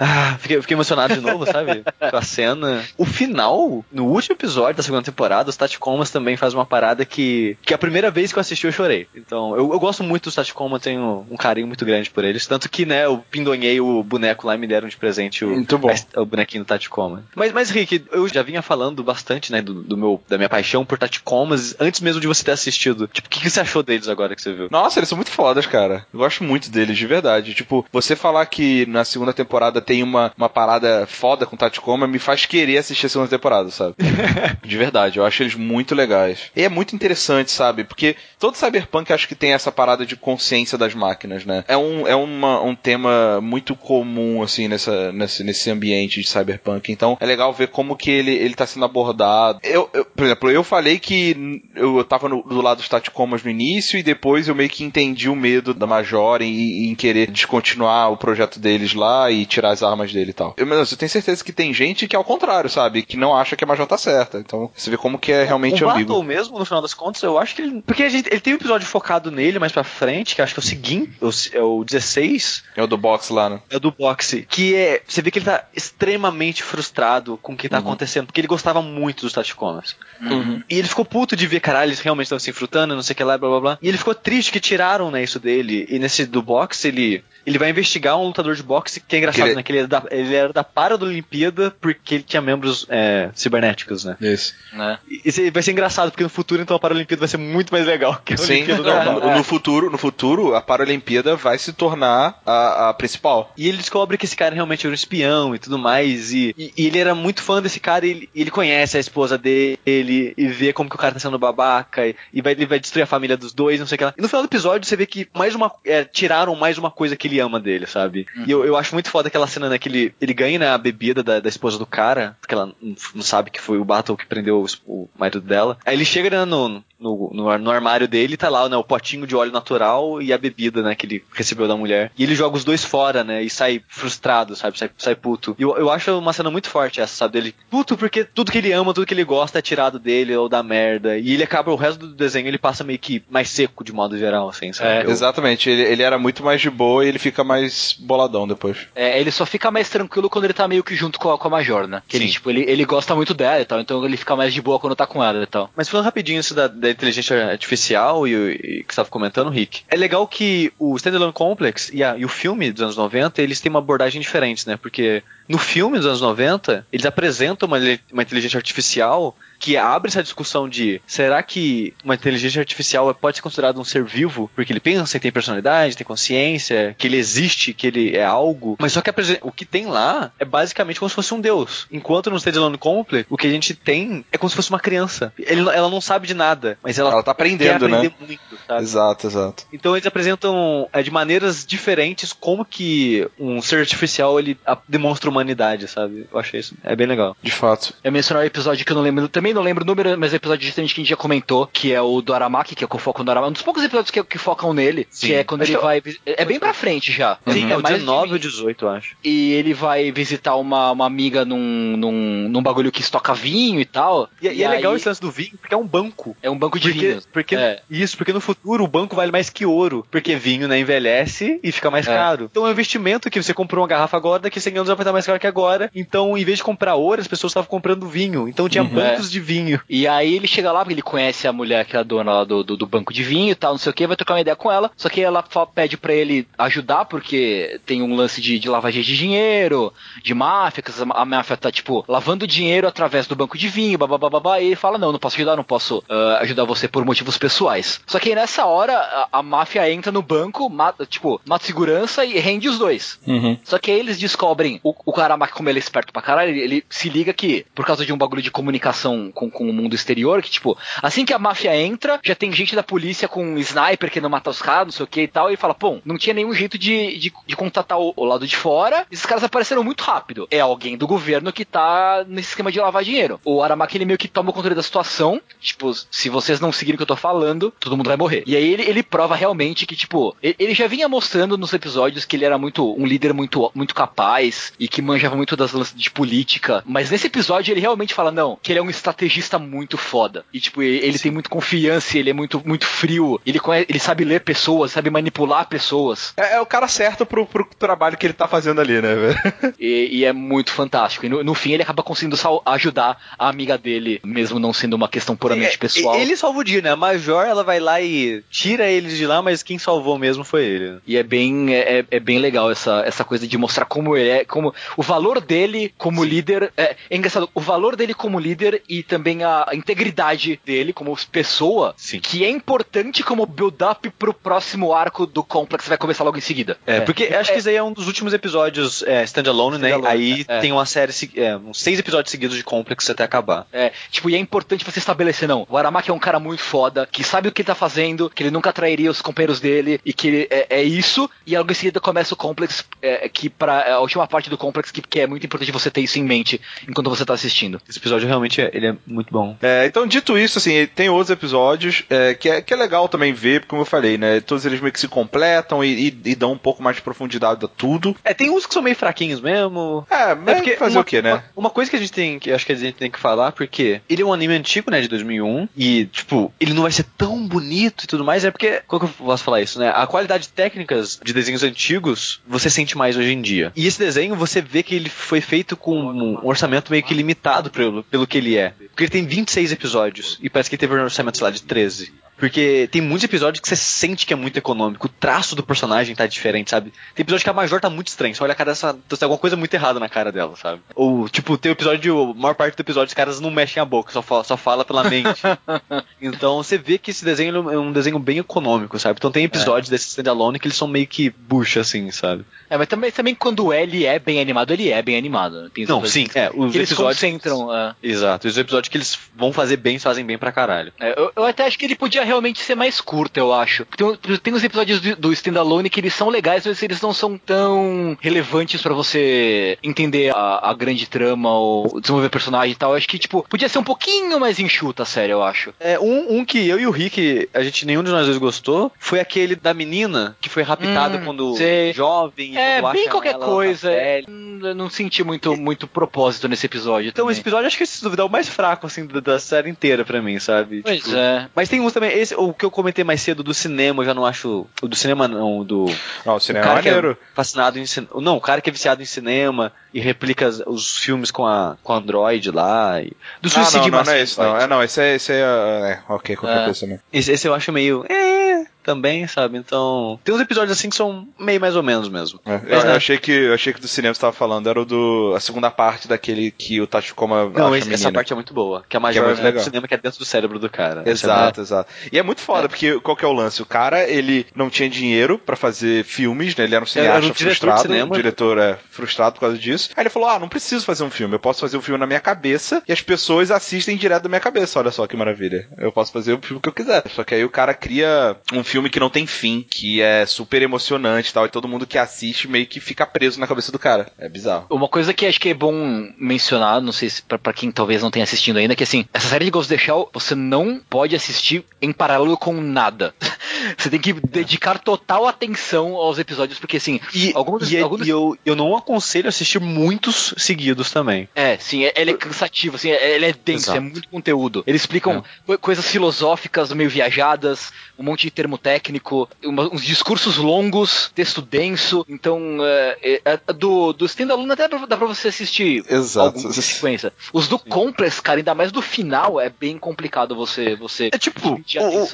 Ah, fiquei, fiquei emocionado de novo, sabe? Com a cena. O final, no último episódio da segunda temporada, os Taticomas também faz uma parada que. que a primeira vez que eu assisti eu chorei. Então, eu, eu gosto muito dos Taticomas, tenho um carinho muito grande por eles. Tanto que, né, eu pindonhei o boneco lá e me deram de presente o, bom. o bonequinho do Tachikoma. Mas, mas, Rick, eu já vinha falando bastante, né, do, do meu, da minha paixão por Tachikomas antes mesmo de você ter assistido. Tipo, o que, que você achou deles agora que você viu? Nossa, eles são muito fodas, cara. Eu gosto muito deles, de verdade. Tipo, você falar que na segunda temporada tem uma, uma parada foda com Tachikoma me faz querer assistir a segunda temporada, sabe? de verdade, eu acho eles muito legais. E é muito interessante, sabe? Porque todo cyberpunk acho que tem essa parada de consciência das máquinas, né? É um, é uma, um tema muito comum, assim, nessa, nesse, nesse ambiente de cyberpunk. Então, é legal ver como que ele, ele tá sendo abordado. Eu, eu- por exemplo, eu falei que eu tava no- do lado dos Taticomas no início e depois eu meio que entendi o medo da Major em, em querer descontinuar o projeto deles lá e tirar as armas dele e tal. Eu, mas eu tenho certeza que tem gente que é ao contrário, sabe? Que não acha que a Major tá certa. Então, você vê como que é realmente o ambíguo. Battle mesmo, no final das contas, eu acho que ele. Porque a gente, ele tem um episódio focado nele mais pra frente, que acho que é o seguinte, o- é o 16, É o do box lá, né? é o do boxe, que é. Você vê que ele tá extremamente frustrado com o que tá Uhum. acontecendo, porque ele gostava muito dos Tachikomas. Uhum. E ele ficou puto de ver, caralho, eles realmente estão se frutando, não sei o que lá, blá blá blá. E ele ficou triste que tiraram, né, isso dele. E nesse do boxe, ele. Ele vai investigar um lutador de boxe que é engraçado, Que ele- né? Que ele era da, ele era da Paralimpíada porque ele tinha membros é, cibernéticos, né? Isso. Né? E vai ser engraçado, porque no futuro, então, a Paralimpíada vai ser muito mais legal que a Sim, Olimpíada no, normal. no futuro, no futuro, a Paralimpíada vai se tornar a, a principal. E ele descobre que esse cara realmente era um espião e tudo mais. E, e- e ele era muito fã desse cara e ele, e ele conhece a esposa dele e vê como que o cara tá sendo babaca e, e vai, ele vai destruir a família dos dois, não sei o que lá. E no final do episódio você vê que mais uma. é, tiraram mais uma coisa que ele ama dele, sabe? E eu, eu acho muito foda aquela cena, né? Que ele, ele ganha né, a bebida da, da esposa do cara, porque ela não, sabe que foi o Battle que prendeu o, o marido dela. Aí ele chega né, no, no, no, no armário dele tá lá, né, o potinho de óleo natural e a bebida, né, que ele recebeu da mulher. E ele joga os dois fora, né, e sai frustrado, sabe, sai, sai puto. E eu, eu acho uma cena muito forte essa, sabe, dele puto porque tudo que ele ama, tudo que ele gosta é tirado dele ou da merda. E ele acaba, o resto do desenho, ele passa meio que mais seco de modo geral, assim, sabe? É, Eu- Exatamente, ele, ele era muito mais de boa e ele fica mais boladão depois. É, ele só fica mais tranquilo quando ele tá meio que junto com a, com a Major, né? Que ele, Sim. tipo, ele, ele gosta muito dela e tal, então ele fica mais de boa quando tá com ela e tal. Mas falando rapidinho isso da, da inteligência artificial e, e que estava comentando, Rick, é legal que o Standalone Complex e, a- e o filme dos anos 90, eles têm uma abordagem diferente, né? Porque no filme dos anos 90, eles apresentam uma, uma inteligência artificial que abre essa discussão de será que uma inteligência artificial pode ser considerada um ser vivo porque ele pensa e tem personalidade, tem consciência, que ele existe, que ele é algo. Mas só que o que tem lá é basicamente como se fosse um deus. Enquanto no Standalone Complex, o que a gente tem é como se fosse uma criança. Ele- ela não sabe de nada, mas ela, Ela tá quer aprendendo, aprender né? muito, sabe? Exato, exato. Então eles apresentam é, de maneiras diferentes como que um ser artificial ele a- demonstra humanidade, sabe? Eu achei isso é bem legal. De fato. Eu mencionar o episódio que eu não lembro também também não lembro o número, mas é episódio justamente que a gente já comentou, que é o do Aramaki, que é o que foco no Aramaki. Um dos poucos episódios que, que focam nele, Sim. que é quando Acho ele vai. É bem pra frente já. Sim, Uhum. é o mais 19 de- ou 18, eu acho. E ele vai visitar uma, uma amiga num, num, num bagulho que estoca vinho e tal. E, e é aí- legal esse lance do vinho, porque é um banco. É um banco de Porque, vinhos. porque É. Isso, porque no futuro o banco vale mais que ouro. Porque vinho, né, envelhece e fica mais É. caro. Então é um investimento que você comprou uma garrafa agora, daqui a 100 anos vai estar mais caro que agora. Então, em vez de comprar ouro, as pessoas estavam comprando vinho. Então tinha bancos de vinho. E aí ele chega lá, porque ele conhece a mulher que é a dona lá do, do, do banco de vinho e tal, não sei o que, vai trocar uma ideia com ela. Só que ela pede pra ele ajudar, porque tem um lance de, de lavagem de dinheiro, de máfia, que a máfia tá, tipo, lavando dinheiro através do banco de vinho, babá, e ele fala, não, não posso ajudar, não posso ah, ajudar você por motivos pessoais. Só que aí nessa hora, a, a máfia entra no banco, mata, tipo, mata segurança e rende os dois. Uhum. Só que aí eles descobrem, o, o Karamaki, como ele é esperto pra caralho, ele, ele se liga que, por causa de um bagulho de comunicação com, com o mundo exterior, que tipo, assim que a máfia entra, já tem gente da polícia com um sniper querendo matar os caras, não sei o que e tal, e fala, pô, não tinha nenhum jeito de, de, de contatar o, o lado de fora, esses caras apareceram muito rápido. É alguém do governo que tá nesse esquema de lavar dinheiro. O Aramaki, ele meio que toma o controle da situação, tipo, se vocês não seguirem o que eu tô falando, todo mundo vai morrer. E aí ele, ele prova realmente que, tipo, ele, ele já vinha mostrando nos episódios que ele era muito um líder muito, muito capaz e que manjava muito das lances de política. Mas nesse episódio ele realmente fala, não, que ele é um estrategista muito foda. E, tipo, ele, ele tem muito confiança, ele é muito, muito frio, ele, conhece, ele sabe ler pessoas, sabe manipular pessoas. É, é o cara certo pro, pro trabalho que ele tá fazendo ali, né, velho? E, e é muito fantástico. E no, no fim ele acaba conseguindo ajudar a amiga dele, mesmo não sendo uma questão puramente É, pessoal. Ele salva o dia, né? A Major, ela vai lá e tira eles de lá, mas quem salvou mesmo foi ele. E é bem, é, é bem legal essa, essa coisa de mostrar como ele é, como o valor dele como líder. É, é engraçado, o valor dele como líder e também a integridade dele como pessoa, Sim. que é importante como build-up pro próximo arco do Complex que vai começar logo em seguida. É, porque acho que esse aí é um dos últimos episódios é, standalone, né? Standalone, Aí é. tem uma série, é, uns seis episódios seguidos de Complex até acabar. É, tipo, e é importante você estabelecer, não. O Aramaki é um cara muito foda, que sabe o que ele tá fazendo, que ele nunca trairia os companheiros dele, e que ele- é, é isso, e logo em seguida começa o Complex, é, que pra é a última parte do Complex, que, que é muito importante você ter isso em mente enquanto você tá assistindo. Esse episódio realmente é, ele é muito bom. É, então, dito isso, assim, tem outros episódios é, que, é, que é legal também ver, como eu falei, né? Todos eles meio que se completam e, e- e dão um pouco mais de profundidade a tudo. É, tem uns que são meio fraquinhos mesmo. É, mas fazer uma, o quê, né? Uma, uma coisa que a gente tem, que acho que a gente tem que falar, porque ele é um anime antigo, né, de 2001, e, tipo, ele não vai ser tão bonito e tudo mais, é porque, como que eu posso falar isso, né? A qualidade técnicas de desenhos antigos, você sente mais hoje em dia. E esse desenho, você vê que ele foi feito com um orçamento meio que limitado pelo, pelo que ele é. Porque ele tem 26 episódios, e parece que teve um orçamento, sei lá, de 13. Porque tem muitos episódios que você sente que é muito econômico. O traço do personagem tá diferente, sabe? Tem episódio que a Major tá muito estranha. Você olha a cara dessa. Tem alguma coisa muito errada na cara dela, sabe? Ou, tipo, tem o episódio. A maior parte do episódio os caras não mexem a boca, só fala, só fala pela mente. então você vê que esse desenho é um desenho bem econômico, sabe? Então tem episódios desse standalone que eles são meio que bucha, assim, sabe? É, mas também, também quando ele é bem animado, ele é bem animado. né? Não, sim, é. Os que eles episódios. concentram. é. Exato. Os episódios que eles vão fazer bem, fazem bem pra caralho. É, eu, eu até acho que ele podia realmente ser mais curto, eu acho. Tem, tem uns episódios do, do Standalone que eles são legais, mas eles não são tão relevantes pra você entender a, a grande trama ou desenvolver personagem e tal. Eu acho que, tipo, podia ser um pouquinho mais enxuta, sério, eu acho. É, um, um que eu e o Rick, a gente nenhum de nós dois gostou, foi aquele da menina que foi raptada Hum, quando sei. jovem. e É, quando bem qualquer ela, ela tá não senti muito, muito propósito nesse episódio. Então, também. esse episódio acho que se duvidar é o mais fraco, assim, da, da série inteira pra mim, sabe? Pois Tipo, é. Mas tem uns também, esse, o que eu comentei mais cedo do cinema, eu já não acho. O do cinema não, o do. Não, o o cinema é cara que maneiro. é fascinado em. Não, o cara que é viciado em cinema e replica os filmes com a com Android lá. E, do Ah, suicídio não, não, não é isso, não. É, não, esse é, esse é, é ok, qualquer É. coisa também. Esse, esse eu acho meio. É, também, sabe? Então. Tem uns episódios assim que são meio mais ou menos mesmo. É, eu, né? achei que, eu achei que do cinema que você tava falando era o do. a segunda parte daquele que o Tachikoma Não, esse- essa parte é muito boa. Que a Major muito é legal. do cinema que é dentro do cérebro do cara. É Exato, exato. E é muito foda, porque qual que é o lance? O cara, ele não tinha dinheiro pra fazer filmes, né? Ele era um cineasta Era um frustrado. cinema. O diretor é frustrado por causa disso. Aí ele falou: Ah, não preciso fazer um filme, eu posso fazer um filme na minha cabeça e as pessoas assistem direto da minha cabeça. Olha só que maravilha. Eu posso fazer o filme que eu quiser. Só que aí o cara cria um filme que não tem fim, que é super emocionante e tal, e todo mundo que assiste meio que fica preso na cabeça do cara. É bizarro. Uma coisa que acho que é bom mencionar, não sei se pra, pra quem talvez não tenha assistido ainda, que assim, essa série de Ghost in the Shell você não pode assistir em paralelo com nada. Você tem que dedicar total atenção aos episódios, porque assim, E, alguns, e, é- alguns e eu, eu não aconselho assistir muitos seguidos também. É, sim, é- ele é cansativo, assim, é- ele é denso, Exato. é muito conteúdo. Eles explicam co- coisas filosóficas meio viajadas, um monte de termo técnico, uma- uns discursos longos, texto denso. Então, é, é, é, do, do standalone até dá pra você assistir Exato. alguns em sequência. Os do Complex, cara, ainda mais do final, é bem complicado você. você É tipo,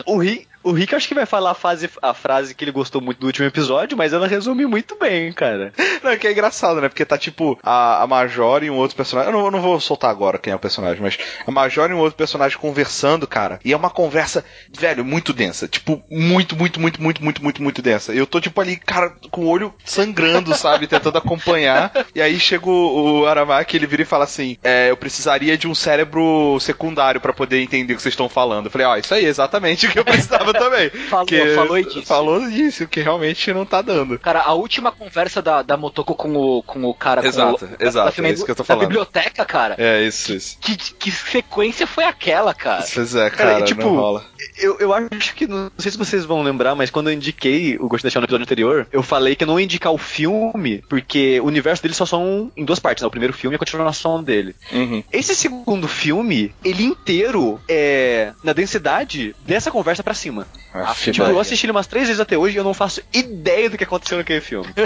o, o, o, o Rick acho que vai falar a, fase, a frase que ele gostou muito do último episódio, mas ela resume muito bem, cara. Não, é que é engraçado, né? Porque tá tipo a, a Major e um outro personagem. Eu não, eu não vou soltar agora quem é o personagem, mas a Major e um outro personagem conversando, cara. E é uma conversa, velho, muito densa. Tipo, muito, muito, muito, muito, muito, muito, muito densa. Eu tô, tipo, ali, cara, com o olho sangrando, sabe? Tentando acompanhar. E aí chega o, o Aramaki, ele vira e fala assim: é, eu precisaria de um cérebro secundário pra poder entender o que vocês estão falando. Eu falei, ó, isso aí, exatamente o que eu precisava também. Falou, Que- falou e disse. Falou isso, que realmente não tá dando. Cara, a última conversa da, da Motoko com o, com o cara com Exato, o, exato, da filme é isso que eu tô da falando. biblioteca, cara. É, isso, isso. Que, que sequência foi aquela, cara? Pois é, Cara, cara, tipo, não rola. Eu, eu acho que, não sei se vocês vão lembrar, mas quando eu indiquei o Ghost in the Shell no episódio anterior, eu falei que eu não ia indicar o filme, porque o universo dele só são em duas partes, né? O primeiro filme e a continuação dele. Uhum. Esse segundo filme, ele inteiro é na densidade dessa conversa pra cima. Ah, Tipo, eu assisti ele umas três vezes até hoje e eu não faço ideia do que aconteceu naquele filme.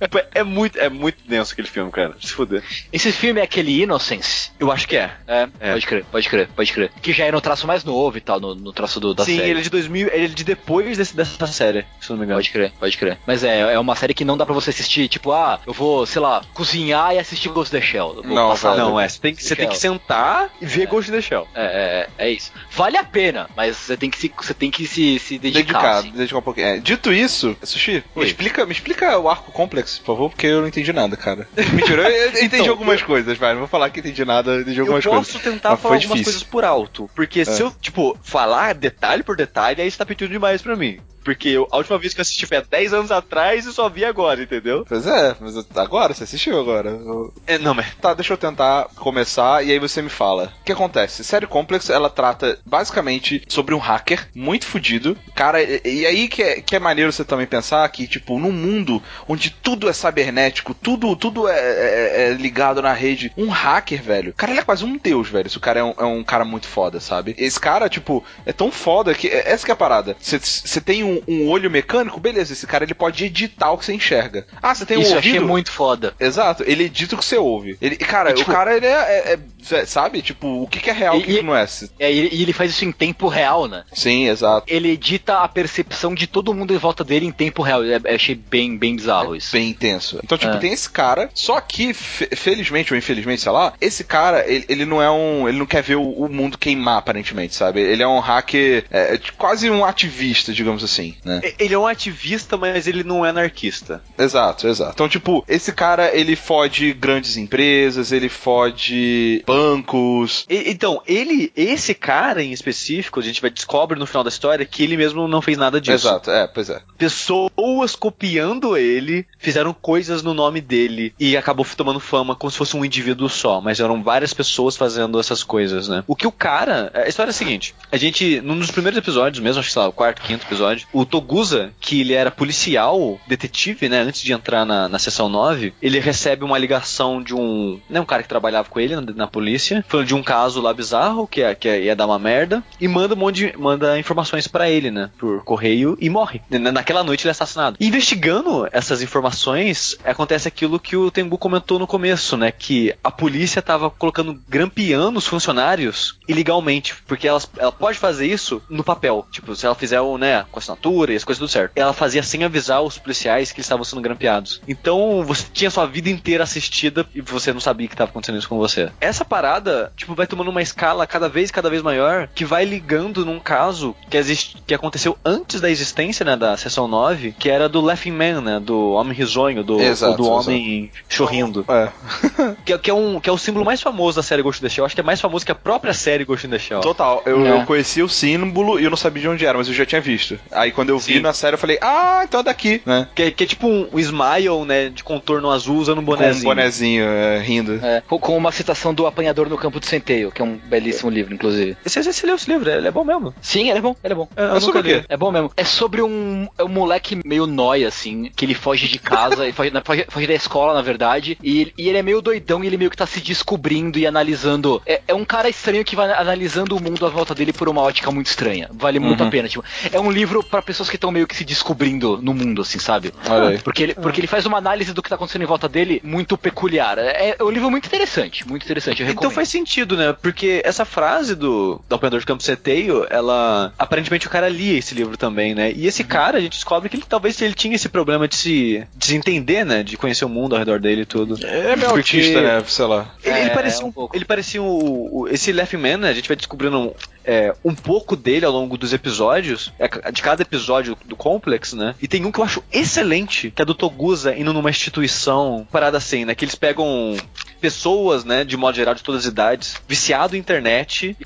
Tipo, é muito, é muito denso aquele filme, cara. Se fuder. Esse filme é aquele Innocence. Eu acho que é. É, É. pode crer, pode crer, pode crer. Que já é no traço mais novo e tal, no, no traço do, da Sim, série. ele é de 2000, ele é de depois desse, dessa série, se eu não me engano. Pode crer, pode crer. Mas é, é uma série que não dá pra você assistir, tipo, ah, eu vou, sei lá, cozinhar e assistir Ghost in the Shell. Não, passar-. Não, é, você tem que, você tem que sentar e ver Ghost in the Shell. É, é, é isso. Vale a pena, mas você tem que se, você tem que se, se dedicar. Dedicar, assim. dedicar um pouquinho. É, dito isso, Sushi, me explica, me explica o arco complexo, por favor, porque eu não entendi nada, cara. Mentira, eu, eu entendi Então, algumas coisas, vai. Não vou falar que entendi nada, entendi Eu algumas posso coisas. tentar Mas falar foi algumas difícil. coisas por alto, porque se eu, tipo, falar detalhe por detalhe, aí você tá pedindo demais pra mim. Porque eu- a última vez que eu assisti foi há 10 anos atrás e só vi agora, entendeu? Pois é, mas agora, você assistiu agora. Eu- É, não, mas. Tá, deixa eu tentar começar e aí você me fala. O que acontece? Série Complex, ela trata basicamente sobre um hacker muito fudido. Cara, e, e aí que é, que é maneiro você também pensar que, tipo, num mundo onde tudo é cibernético, tudo, tudo é, é- é ligado na rede, um hacker, velho, o cara ele é quase um deus, velho. Esse cara é um, é um cara muito foda, sabe? Esse cara, tipo, é tão foda que. é- Essa que é a parada. Você tem um, um olho mecânico, beleza, esse cara ele pode editar o que você enxerga. Ah, você tem Isso um eu achei ouvido. muito foda. Exato, ele edita o que você ouve. Ele, cara, tipo- o cara, ele é, é- é- Sabe? Tipo, o que, que é real, o que, E- que não é. Se- É, e e ele faz isso em tempo real, né? Sim, exato. Ele edita a percepção de todo mundo em volta dele em tempo real. É, eu achei bem, bem bizarro isso. Bem intenso. Então, tipo, É. tem esse cara, só que, fe- felizmente ou infelizmente, sei lá, esse cara, ele, ele não é um. Ele não quer ver o, o mundo queimar, aparentemente, sabe? Ele é um hacker, é, é quase um ativista, digamos assim, né? Ele é um ativista, mas ele não é anarquista. Exato, exato. Então, tipo, esse cara, ele fode grandes empresas, ele fode bancos. E- então, ele, esse cara em específico, a gente vai descobre no final da história que ele mesmo não fez nada disso. Exato, é, pois é. Pessoas copiando ele fizeram coisas no nome dele e acabou tomando fama como se fosse um indivíduo só, mas eram várias pessoas fazendo essas coisas, né? O que o cara. A história é a seguinte: a gente, num dos primeiros episódios, mesmo, acho que sei lá, o quarto, quinto episódio, o Togusa, que ele era policial, detetive, né? Antes de entrar na, na sessão 9, ele recebe uma ligação de um. Né, um cara que trabalhava com ele na, na polícia, falando de um caso lá bizarro, que, é, que é- ia dar uma merda, e manda um monte de, manda informações pra ele, né? Por correio e morre. Na- Naquela noite ele é assassinado. Investigando essas informações, acontece aquilo que o Tengu comentou no começo, né? Que a polícia tava colocando, grampeando os funcionários ilegalmente, porque elas, ela pode fazer isso no papel. Tipo, se ela fizer o, né, com assinatura e as coisas tudo certo. Ela fazia sem avisar os policiais que eles estavam sendo grampeados. Então, você tinha sua vida inteira assistida e você não sabia que estava acontecendo isso com você. Essa parada, tipo, vai tomando uma escala cada vez, cada vez maior, que vai ligando num caso que, existe, que aconteceu antes da existência, né, da sessão 9, que era do Laughing Man, né, do homem risonho, do, Exato, do homem chorrindo. É. Que, é- que é um, que é o símbolo mais famoso da série Ghost in the Shell. Acho que é mais famoso que a própria série Ghost in the Shell. Total, eu, É. eu conhecia o símbolo e eu não sabia de onde era, mas eu já tinha visto. Aí quando eu vi Sim. na série, eu falei, ah, então é daqui, né? Que, é- que é tipo um, um smile, né? De contorno azul usando um Com um bonezinho. bonezinho, é, rindo. É, com- com uma citação do Apanhador no Campo de Centeio, que é um belíssimo livro, inclusive. Esse, esse leu esse livro, ele é bom mesmo. Sim, ele é bom, ele é bom. É, eu Mas sobre o quê? É bom mesmo. É sobre um, é um moleque meio nóia, assim, que ele foge de casa, ele foge, foge- foge da escola, na verdade, e, e ele é meio doidão e ele meio que tá se descobrindo e analisando. É, é um cara estranho que vai analisando o mundo à volta dele por uma ótica muito estranha. Vale muito Uhum. a pena. Tipo, é um livro pra pessoas que estão meio que se descobrindo no mundo, assim, sabe? Porque ele, porque ele faz uma análise do que tá acontecendo em volta dele muito peculiar. É, é um livro muito interessante, muito interessante. Eu Então faz sentido, né? Porque essa frase do, do Apanhador de Campo Seteio, ela. Aparentemente o cara lia esse livro também, né? E esse cara, a gente descobre que ele talvez ele tinha esse problema de se, de se entender, né? De conhecer o mundo ao redor dele e tudo. É meio Porque- autista, né? Sei lá. Ele, É, ele parecia um um, pouco. ele parecia o, o- esse Laughing Man, né? A gente vai descobrindo é, um pouco dele ao longo dos episódios, é, de cada episódio do Complex, né? E tem um que eu acho excelente, que é do Togusa indo numa instituição parada assim, né? Que eles pegam pessoas, né, de modo geral, de todas as idades, viciado em internet.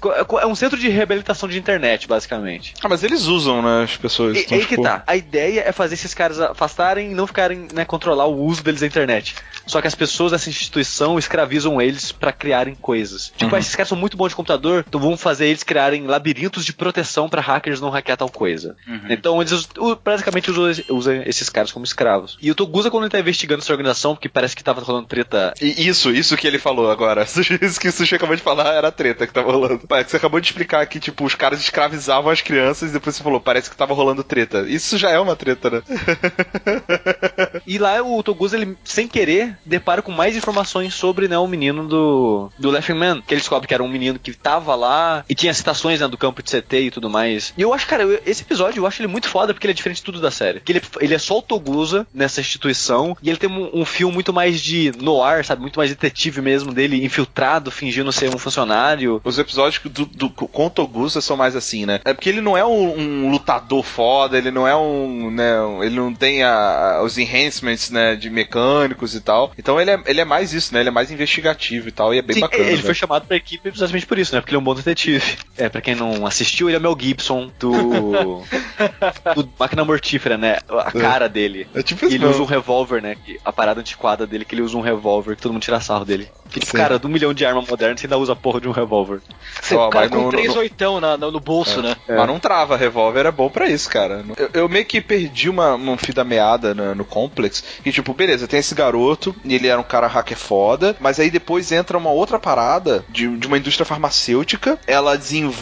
É um centro de reabilitação de internet, basicamente. Ah, mas eles usam, né, as pessoas. E, então, aí que tipo, tá. A ideia é fazer esses caras afastarem e não ficarem, né, controlar o uso deles da internet. Só que as pessoas dessa instituição escravizam eles pra criarem coisas. Tipo, Uhum. esses caras são muito bons de computador, então vamos fazer eles criarem labirintos de proteção pra hackers não hackear tal coisa. Uhum. Então eles basicamente usam, usam esses caras como escravos. E o Togusa, quando ele tá investigando essa organização, porque parece que tava rolando treta E isso, isso que ele falou agora. Isso que o Sushi acabou de falar era a treta que tava rolando. Pai, que você acabou de explicar que, tipo, os caras escravizavam as crianças e depois você falou, parece que tava rolando treta. Isso já é uma treta, né? E lá o Togusa, ele, sem querer, depara com mais informações sobre, né, o menino do, do Laughing Man. Que ele descobre que era um menino que tava lá e tinha citações, né, do campo de CT e tudo mais. E eu acho, cara, eu- esse episódio eu acho ele muito foda porque ele é diferente de tudo da série. Que ele, ele é só o Togusa nessa instituição e ele tem um, um fio muito mais de noir, sabe? Muito mais detetive mesmo dele, infiltrado, fingindo ser um funcionário. Os episódios do, do, com o Togusa são mais assim, né? É porque ele não é um, um lutador foda, ele não é um, né, ele não tem a- os enhancements, né, de mecânicos e tal. Então ele é, ele é mais isso, né? Ele é mais investigativo e tal, e é bem Sim, bacana. ele né? foi chamado pra equipe exatamente por isso, né? Porque ele é um bom detetive. É, pra quem não assistiu, ele é o Mel Gibson do. do Máquina Mortífera, né? A cara dele. É tipo E ele usa um revólver, né? A parada antiquada dele, que ele usa um revólver, que todo mundo tira sarro dele. Que, tipo, cara, de um milhão de arma moderna, você ainda usa a porra de um revólver. Você, Ó, o cara com no- três no- oitão na- no, no bolso, né? Mas não trava, revólver é bom pra isso, cara. Eu, eu meio que perdi uma, uma fio da meada no, no Complex, que tipo, beleza, tem esse garoto, e ele era um cara hacker foda, mas aí depois entra uma outra parada de, de uma indústria farmacêutica, ela desenvolve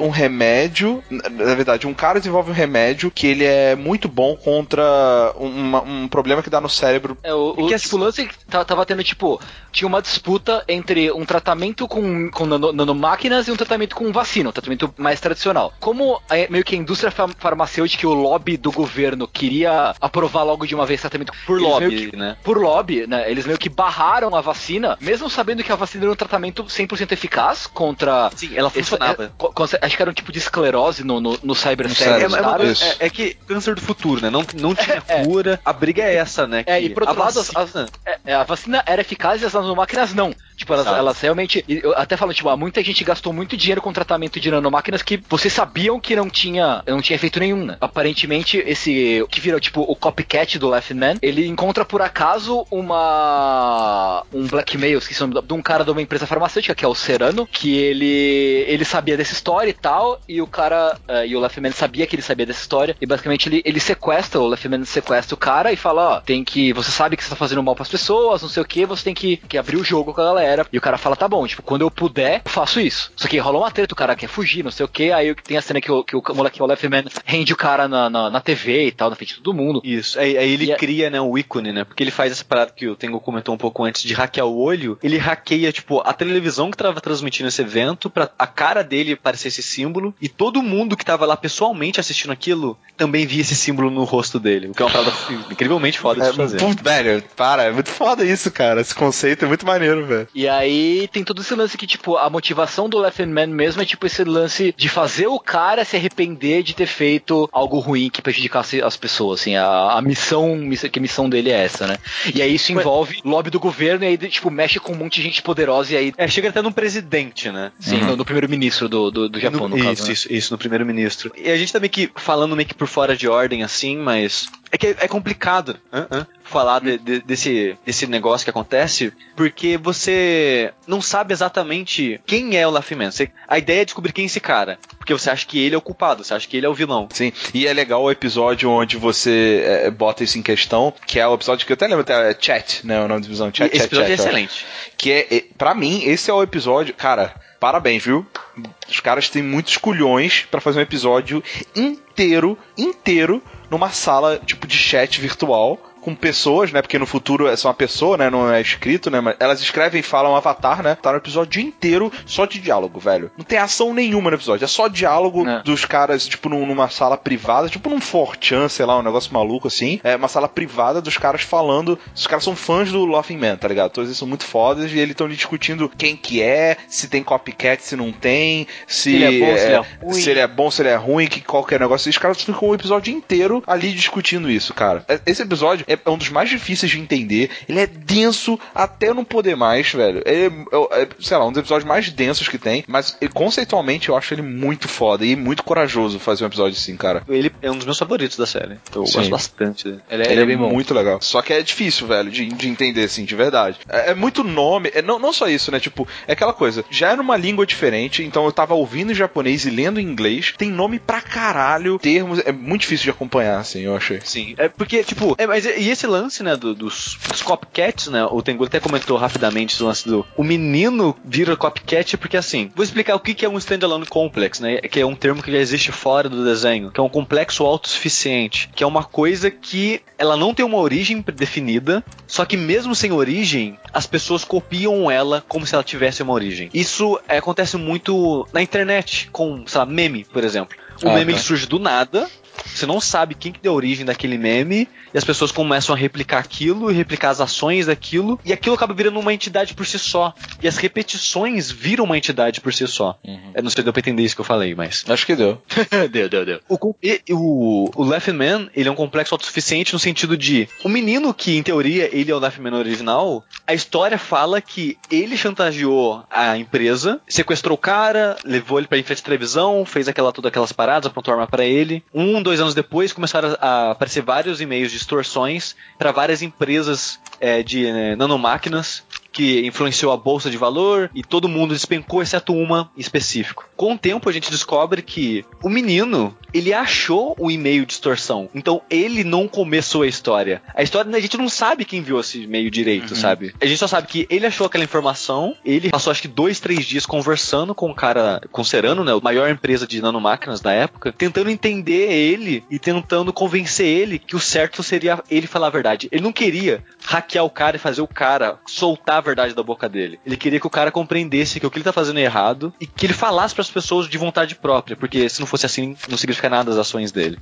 um remédio, na, verdade, um cara desenvolve um remédio que ele é muito bom contra uma- um problema que dá no cérebro. É, o, o que tipo, o lance que tá- tava tendo, tipo, tinha uma disputa entre um tratamento com, com nano- nanomáquinas e um tratamento com vacina, um tratamento mais tradicional. Como é, meio que a indústria far- farmacêutica e o lobby do governo queria aprovar logo de uma vez tratamento Por eles lobby, que- né? por lobby, né? Eles meio que barraram a vacina, mesmo sabendo que a vacina era um tratamento 100% eficaz contra. Sim, ela esse- funcionava. é, acho que era um tipo de esclerose no, no, no cybercérebro. É, é é- é que câncer do futuro, né? Não, não tinha É. cura. A briga é essa, né? É, que e por outro a lado, vacina- É, é, a vacina era eficaz e as nanomáquinas não. Tipo, elas, Exato. elas realmente. Eu até falo, tipo, ah, muita gente gastou muito dinheiro com tratamento de nanomáquinas que vocês sabiam que não tinha, não tinha efeito nenhum, né? Aparentemente, esse. Que virou, tipo, o copycat do Left Man, ele encontra por acaso uma. um blackmail, esqueci o nome, de um cara de uma empresa farmacêutica, que é o Serano, que ele. ele sabia dessa história e tal, e o cara. eh, e o Left Man sabia que ele sabia dessa história, e basicamente ele, ele sequestra, o Left Man sequestra o cara e fala, ó, tem que. Você sabe que você tá fazendo mal pras pessoas, não sei o que, você tem que, que abrir o jogo com a galera. E o cara fala, tá bom, tipo, quando eu puder, eu faço isso. Só que rola uma treta, o cara quer fugir, não sei o que, aí tem a cena que o, que o moleque, o Left Man, rende o cara na, na, na TV e tal, na frente de todo mundo. Isso, aí, aí ele E é- cria, né, o ícone, né? Porque ele faz essa parada que o Tengo comentou um pouco antes de hackear o olho. Ele hackeia, tipo, a televisão que tava transmitindo esse evento pra a cara dele parecer esse símbolo. E todo mundo que tava lá pessoalmente assistindo aquilo também via esse símbolo no rosto dele. O que é uma parada incrivelmente foda de É, se fazer. velho, para, é muito foda isso, cara. Esse conceito é muito maneiro, velho. E aí tem todo esse lance que, tipo, a motivação do Laughing Man mesmo é tipo esse lance de fazer o cara se arrepender de ter feito algo ruim que prejudicasse as pessoas, assim, a, a missão, que a missão dele é essa, né? E aí isso envolve lobby do governo e aí, tipo, mexe com um monte de gente poderosa e aí... É, chega até no presidente, né? Sim, no, no primeiro-ministro do, do, do Japão, no, no caso. Isso, né? isso, isso, no primeiro-ministro. E a gente tá meio que falando meio que por fora de ordem, assim, mas é que é complicado uh -uh, falar de, de, desse, desse negócio que acontece, porque você não sabe exatamente quem é o Laugh-Man. A ideia é descobrir quem é esse cara, porque você acha que ele é o culpado, você acha que ele é o vilão. Sim, e é legal o episódio onde você é, bota isso em questão, que é o episódio que eu até lembro, até, é Chat, né, o nome da divisão, Chat, esse chat, episódio chat, é excelente. Que é, é, pra mim, esse é o episódio, cara, parabéns, viu? Os caras têm muitos culhões para fazer um episódio inteiro, inteiro, numa sala tipo de chat virtual com pessoas, né? Porque no futuro é só uma pessoa, né? Não é escrito, né? Mas elas escrevem e falam um avatar, né? Tá no episódio inteiro só de diálogo, velho. Não tem ação nenhuma no episódio. É só diálogo É. dos caras, tipo, num- numa sala privada, tipo num Fortran, sei lá, um negócio maluco assim. É uma sala privada dos caras falando. Os caras são fãs do Laughing Man, tá ligado? Todos eles são muito fodas e eles estão discutindo quem que é, se tem copycat, se não tem, se, ele é bom, se ele é ruim. se ele é bom, se ele é ruim, que qualquer negócio. E os caras ficam o episódio inteiro ali discutindo isso, cara. É- Esse episódio é um dos mais difíceis de entender. Ele é denso até não poder mais, velho. Ele é, é, sei lá, um dos episódios mais densos que tem. Mas conceitualmente eu acho ele muito foda e muito corajoso fazer um episódio assim, cara. Ele é um dos meus favoritos da série. Eu Sim. gosto bastante dele. Ele é, Ele, ele é, é bem bom. muito legal. Só que é difícil, velho, de, de entender, assim, de verdade. É, é muito nome. É, não, não só isso, né? Tipo, é aquela coisa. Já é numa língua diferente, então eu tava ouvindo em japonês e lendo em inglês. Tem nome pra caralho, termos. É muito difícil de acompanhar, assim, eu achei. Sim, é porque, tipo, é, mas e esse lance, né, do- dos, dos copycats, né? O Tengu até comentou rapidamente esse lance do. O menino vira copycat porque, assim, vou explicar o que que é um standalone complex, né? Que é um termo que já existe fora do desenho, que é um complexo autossuficiente, que é uma coisa que ela não tem uma origem definida, só que mesmo sem origem, as pessoas copiam ela como se ela tivesse uma origem. Isso é, acontece muito na internet, com, sei lá, meme, por exemplo. O Ah, meme tá. surge do nada, você não sabe quem que deu origem daquele meme, e as pessoas começam a replicar aquilo e replicar as ações daquilo, e aquilo acaba virando uma entidade por si só. E as repetições viram uma entidade por si só. Eu não sei se deu pra entender isso que eu falei, mas. Acho que deu. deu, deu, deu. O, e- o, o Laughing Man, ele é um complexo autossuficiente no sentido de o menino que, em teoria, ele é o Laughing Man original, a história fala que ele chantageou a empresa, sequestrou o cara, levou ele pra frente de televisão, fez aquela, todas aquelas paradas, apontou arma pra ele. Um, dois anos depois, começaram a aparecer vários e-mails de extorsões para várias empresas é, de é, nanomáquinas que influenciou a bolsa de valor e todo mundo despencou, exceto uma em específico. Com o tempo a gente descobre que o menino, ele achou o e-mail de extorsão. Então ele não começou a história. A história a gente não sabe quem viu esse e-mail direito, sabe? A gente só sabe que ele achou aquela informação, ele passou acho que dois, três dias conversando com o cara, com o Serano, né? A maior empresa de nanomáquinas da época, tentando entender ele e tentando convencer ele que o certo seria ele falar a verdade. Ele não queria hackear o cara e fazer o cara soltar verdade da boca dele. Ele queria que o cara compreendesse que o que ele tá fazendo é errado e que ele falasse para as pessoas de vontade própria, porque se não fosse assim, não significa nada as ações dele.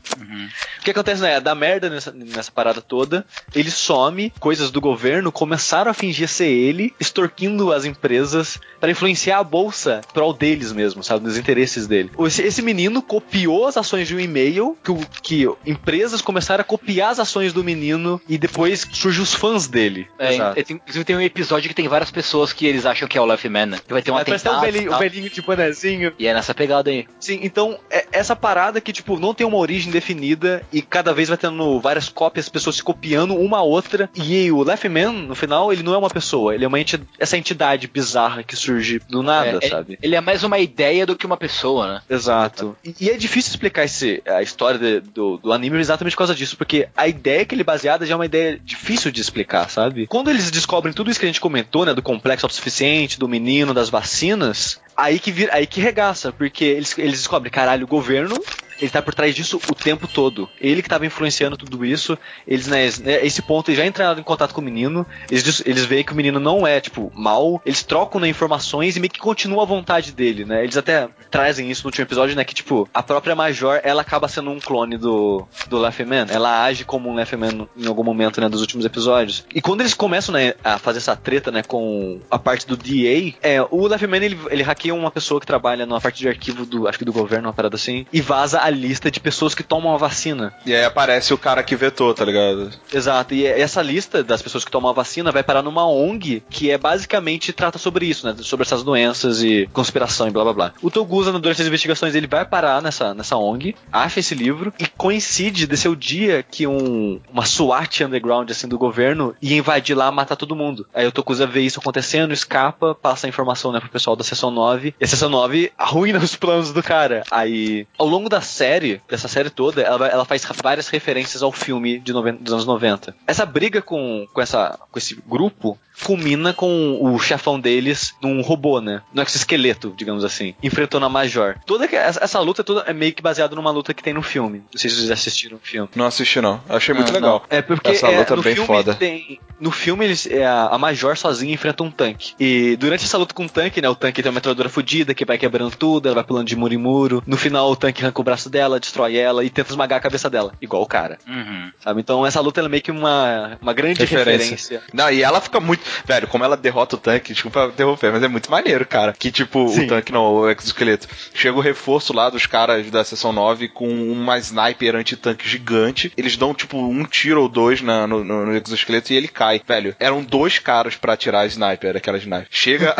O que acontece, né? Dá merda nessa, nessa parada toda, ele some, coisas do governo começaram a fingir ser ele, extorquindo as empresas para influenciar a bolsa pro deles mesmo, sabe? Nos interesses dele. Esse, esse menino copiou as ações de um e-mail, que, que empresas começaram a copiar as ações do menino e depois surgem os fãs dele. É, Exato. tem- inclusive tem um episódio que tem várias pessoas que eles acham que é o Laughing Man, né? Que vai ter um até atentado o velhinho, o velhinho de bonezinho. E é nessa pegada aí. Sim, então é essa parada que, tipo, não tem uma origem definida e cada vez vai tendo várias cópias, pessoas se copiando uma a outra. E o Laughing Man, no final, ele não é uma pessoa, ele é uma essa entidade bizarra que surge do nada, É, sabe? Ele é mais uma ideia do que uma pessoa, né? Exato. E, e é difícil explicar esse, a história de- do, do anime exatamente por causa disso, porque a ideia que ele é baseada já é uma ideia difícil de explicar, sabe? Quando eles descobrem tudo isso que a gente comentou, né, do complexo autossuficiente, do menino, das vacinas, aí que vira, aí que regaça, porque eles, eles descobrem, caralho, o governo ele tá por trás disso o tempo todo. Ele que tava influenciando tudo isso. Eles, né, esse ponto, eles já entraram em contato com o menino. Eles, eles veem que o menino não é, tipo, mal. Eles trocam né, informações e meio que continua a vontade dele, né? Eles até trazem isso no último episódio, né? Que, tipo, a própria Major, ela acaba sendo um clone do, do Man. Ela age como um Man em algum momento, né? Dos últimos episódios. E quando eles começam, né, a fazer essa treta, né, com a parte do DA, é, o Man, ele, ele hackeia uma pessoa que trabalha numa parte de arquivo do, acho que do governo, uma parada assim, e vaza a lista de pessoas que tomam a vacina. E aí aparece o cara que vetou, tá ligado? Exato. E essa lista das pessoas que tomam a vacina vai parar numa ONG que é basicamente trata sobre isso, né? Sobre essas doenças e conspiração e blá blá blá. O Togusa, durante as investigações, ele vai parar nessa, nessa ONG, acha esse livro e coincide de ser o dia que um, uma SWAT underground assim do governo ia invadir lá matar todo mundo. Aí o Tokusa vê isso acontecendo, escapa, passa a informação né, pro pessoal da seção 9. E a seção 9 arruina os planos do cara. Aí, ao longo da série, dessa série toda, ela, ela faz várias referências ao filme de 90, dos anos 90. Essa briga com, com, essa, com esse grupo culmina com o chefão deles num robô, né? No exoesqueleto, digamos assim, enfrentando a Major. Toda essa, luta toda é meio que baseada numa luta que tem no filme. Não sei se vocês assistiram o filme. Não assisti não. Achei muito ah, legal. Não. É porque essa é, luta é bem foda. Tem, no filme eles é, a Major sozinha enfrenta um tanque. E durante essa luta com o tanque, né, o tanque tem uma metralhadora fodida que vai quebrando tudo, ela vai pulando de muro em muro. No final o tanque arranca o braço dela, destrói ela e tenta esmagar a cabeça dela, igual o cara. Uhum. Sabe? Então essa luta é meio que uma, uma grande referência. referência. Não, e ela fica muito, velho, como ela derrota o tanque, desculpa interromper, mas é muito maneiro, cara. Que tipo, Sim. o tanque não, o exoesqueleto. Chega o reforço lá dos caras da seção 9 com uma sniper anti-tanque gigante. Eles dão tipo um tiro ou dois na, no, no, no exoesqueleto e ele cai. Velho, eram dois caras para atirar a sniper, aquela sniper. Chega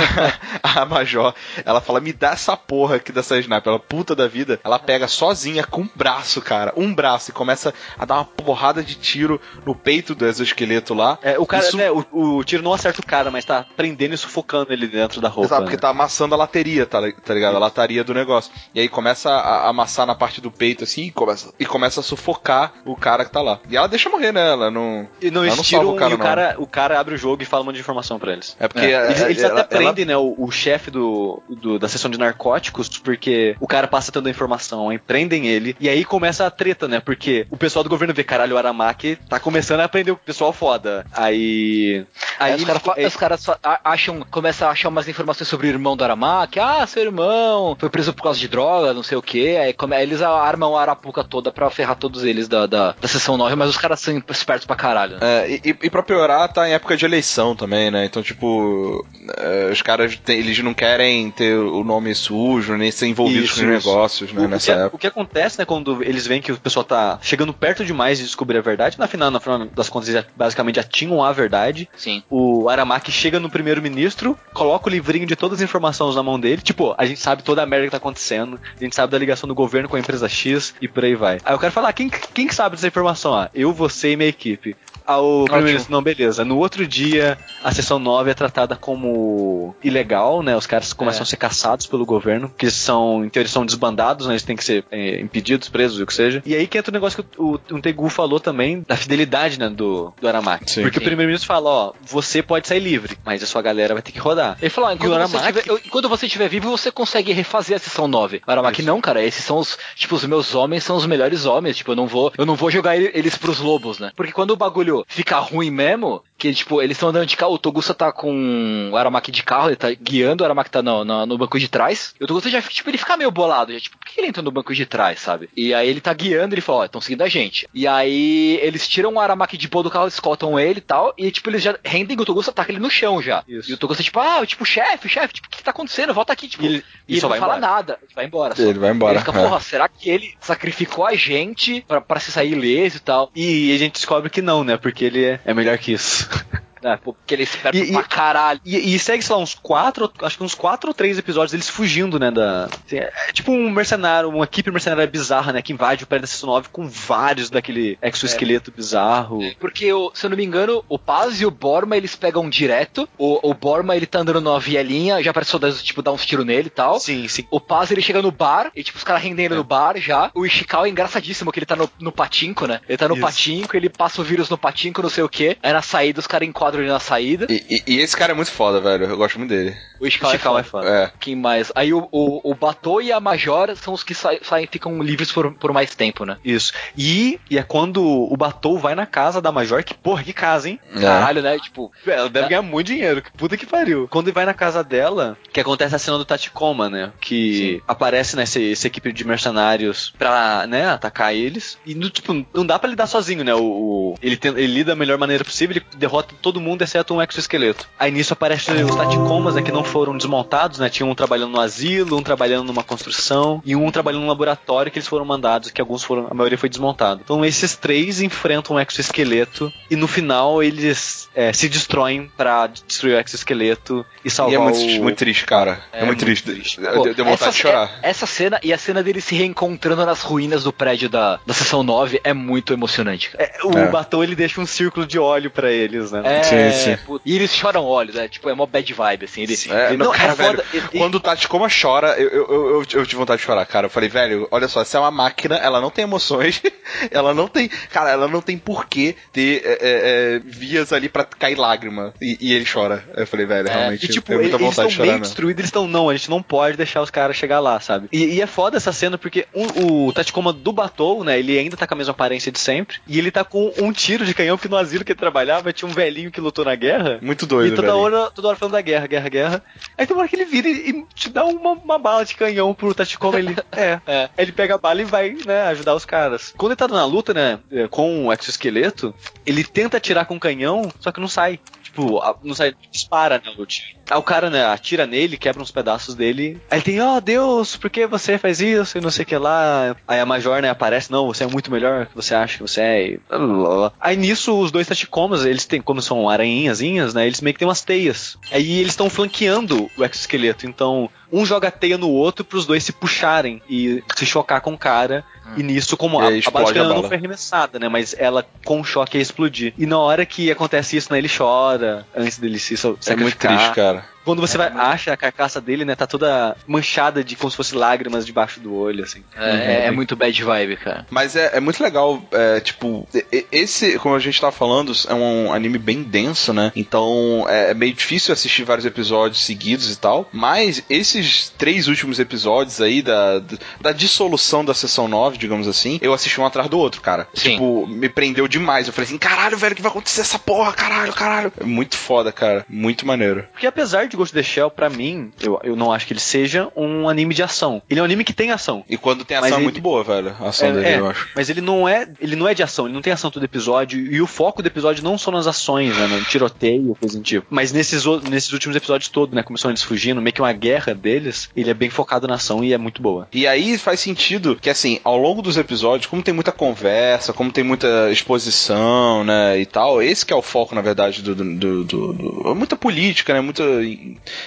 a, a Major, ela fala: Me dá essa porra aqui dessa sniper. Ela, puta da vida, ela pega sozinha com um braço, cara. Um braço e começa a dar uma porrada de tiro no peito do exoesqueleto lá. É, o cara, Isso... né, o, o, tiro não acerta o cara, mas tá prendendo e sufocando ele dentro da roupa. Exato, porque né? tá amassando a lateria, tá, tá ligado? A lataria do negócio. E aí começa a amassar na parte do peito, assim, e começa, e começa a sufocar o cara que tá lá. E ela deixa morrer, né? Ela não. E não, ela não salva o cara, o cara, o cara abre o jogo e fala um monte de informação pra eles. É porque. É. Eles, eles ela, até prendem, né, o, o chefe do, do, da seção de narcóticos, porque o cara passa tendo a informação, aí prendem ele, e aí começa a treta, né? Porque o pessoal do governo vê, caralho, o Aramaki tá começando a aprender o pessoal foda. Aí, aí os caras os caras acham, começam a achar umas informações sobre o irmão do Aramaki. Ah, seu irmão foi preso por causa de droga, não sei o que. Aí come, eles armam a Arapuca toda pra ferrar todos eles da, da, da sessão 9, mas os caras são espertos pra caralho. Né? É, e, e pra piorar, tá em época de eleição também, né? Então, tipo, é, os caras, tem, eles não querem ter o nome sujo, nem ser envolvidos isso, com os negócios, né? O, nessa o que, época. O que acontece, né, quando eles veem que o pessoal tá chegando perto demais de descobrir a verdade, na final, na final das contas, eles basicamente já tinham a verdade. Sim. O Aramaki chega no primeiro-ministro, coloca o livrinho de todas as informações na mão dele. Tipo, a gente sabe toda a merda que tá acontecendo, a gente sabe da ligação do governo com a empresa X e por aí vai. Aí eu quero falar, quem, quem sabe dessa informação? Ah, eu, você e minha equipe ao primeiro não, beleza. No outro dia, a sessão 9 é tratada como ilegal, né? Os caras começam é. a ser caçados pelo governo, que são, em teoria, são desbandados, né? Eles têm que ser é, impedidos, presos, o que seja. E aí que entra o negócio que o, o, Tegu falou também da fidelidade, né? Do, do Aramaki. Sim, Porque sim. o primeiro-ministro fala, ó, você pode sair livre, mas a sua galera vai ter que rodar. Ele falou, enquanto, Aramaki... você estiver, enquanto você estiver vivo, você consegue refazer a sessão 9. O Aramaki, Isso. não, cara, esses são os, tipo, os meus homens são os melhores homens, tipo, eu não vou, eu não vou jogar eles pros lobos, né? Porque quando o bagulho fica ruim mesmo, que, tipo, eles estão andando de carro, o Togusa tá com o Aramaki de carro, ele tá guiando, o Aramaki tá no, no, no banco de trás, e o Togusa já, tipo, ele fica meio bolado, já, tipo, por que ele entra no banco de trás, sabe? E aí ele tá guiando, ele fala, ó, estão seguindo a gente. E aí eles tiram o Aramaki de boa do carro, escoltam ele e tal, e, tipo, eles já rendem o Togusa, ataca ele no chão já. Isso. E o Togusa, tipo, ah, tipo, chefe, chefe, tipo, o que, que tá acontecendo? Volta aqui, tipo, e ele, e ele não fala embora. nada, ele vai embora. Só. Ele vai embora. Ele fica, porra, é. será que ele sacrificou a gente pra, pra se sair ileso e tal? E a gente descobre que não, né? Porque ele é, é melhor que isso. É, porque ele é esperto e, pra caralho. E, e, segue, sei lá, uns quatro, acho que uns quatro ou três episódios eles fugindo, né, da... Assim, é, é, tipo um mercenário, uma equipe mercenária bizarra, né, que invade o Seção 9 com vários daquele exoesqueleto é. bizarro. Porque, se eu não me engano, o Paz e o Borma, eles pegam direto, o, o Borma, ele tá andando numa vielinha, já parece soldados, tipo, dar uns tiros nele e tal. Sim, sim. O Paz, ele chega no bar, e tipo, os caras rendendo é. no bar já. O Ishikawa é engraçadíssimo, que ele tá no, no patinco, né? Ele tá no Isso. patinco, ele passa o vírus no patinco, não sei o que. Aí na saída os caras enquadram quadro ali na saída. E, e- e esse cara é muito foda, velho. Eu gosto muito dele. O Ishikawa é é foda. É. Quem mais? Aí o, o, o Batou e a Major são os que saem, saem ficam livres por, por mais tempo, né? Isso. E, e é quando o Batou vai na casa da Major, que porra, que casa, hein? É. Caralho, né? Tipo, Ela deve ganhar muito dinheiro, que puta que pariu. Quando ele vai na casa dela, que acontece a cena do Tachikoma, né? Que aparece nessa essa equipe de mercenários pra, né, atacar eles. E, no, tipo, não dá pra lidar sozinho, né? O, o- ele, tem- ele lida da melhor maneira possível, ele derrota todo mundo, exceto um exoesqueleto. Aí nisso aparece os Tachikomas, né, que não foram desmontados, né? Tinha um trabalhando no asilo, um trabalhando numa construção e um trabalhando no laboratório que eles foram mandados, que alguns foram, a maioria foi desmontado. Então esses três enfrentam um exoesqueleto e no final eles é, se destroem pra destruir o exoesqueleto e salvar E é muito, o... muito triste, cara. É, É muito, triste. triste. Deu- Pô, Deu, deu vontade essa, de chorar. é- essa cena e a cena dele se reencontrando nas ruínas do prédio da, da sessão 9 é muito emocionante, cara. É, o É. batom ele deixa um círculo de óleo pra eles, né? É, Sim, sim. pô, E eles choram olhos, é tipo, é mó bad vibe, assim. Ele, É, ele- não, não, cara, é velho, foda. Quando o Tachikoma chora, eu, eu, eu, eu, eu tive vontade de chorar, cara. Eu falei, velho, olha só, essa é uma máquina, ela não tem emoções, ela não tem. Cara, ela não tem porquê ter é, é, é, vias ali pra cair lágrima. E, e ele chora. Eu falei, velho, realmente. E tipo, eu tenho muita eles vontade estão de chorar, meio destruídos, eles estão, não, a gente não pode deixar os caras chegar lá, sabe? E, e é foda essa cena porque o, o Tachikoma do Batou, né, ele ainda tá com a mesma aparência de sempre, e ele tá com um tiro de canhão que no asilo que ele trabalhava tinha um velhinho que lutou na guerra. Muito doido, e toda velho. hora, toda hora falando da guerra, guerra, guerra. Aí tem uma hora que ele vira e, e te dá uma, uma bala de canhão pro Tachikoma, ele, é, É. Aí ele pega a bala e vai, né, ajudar os caras. Quando ele tá na luta, né, é, com o exoesqueleto, ele tenta atirar com o canhão, só que não sai. Tipo, não sai, dispara, né, o tiro. Aí o cara, né, atira nele, quebra uns pedaços dele. Aí ele tem, ó Deus, por que você faz isso? E não sei o que lá. Aí a Major, né, aparece, não, você é muito melhor que você acha que você é. E. Aí nisso, os dois Tachikomas, eles têm, como são aranhinhazinhas, né, eles meio que têm umas teias. Aí eles estão flanqueando o exoesqueleto. Então, um joga a teia no outro pros dois se puxarem e se chocar com o cara. E nisso, como E a, a não foi arremessada, né? Mas ela com o choque ia explodir. E na hora que acontece isso, né? Ele chora antes dele se É muito triste, cara. Quando você vai, acha a carcaça dele, né? Tá toda manchada de como se fosse lágrimas debaixo do olho, assim. é, é muito bad vibe, cara. Mas é, é muito legal, é, tipo, esse, como a gente tava falando, é um anime bem denso, né? Então é, é meio difícil assistir vários episódios seguidos e tal. Mas esses três últimos episódios aí da, da dissolução da sessão 9, digamos assim, eu assisti um atrás do outro, cara. Sim. Tipo, me prendeu demais. Eu falei assim, caralho, velho, o que vai acontecer essa porra? Caralho, caralho. É muito foda, cara. Muito maneiro. Porque apesar de Ghost in the Shell, pra mim, eu, eu não acho que ele seja um anime de ação. Ele é um anime que tem ação. E quando tem ação é muito boa, velho. A ação É, dele, é, eu acho. Mas ele não é, ele não é de ação, ele não tem ação todo episódio e o foco do episódio não são nas ações, né, no tiroteio, coisa do tipo. Mas nesses, nesses últimos episódios todos, né, começou eles fugindo, meio que uma guerra deles, ele é bem focado na ação e é muito boa. E aí faz sentido que, assim, ao longo dos episódios, como tem muita conversa, como tem muita exposição, né, e tal, esse que é o foco, na verdade, do... do, do- do- do- muita política, né, muita...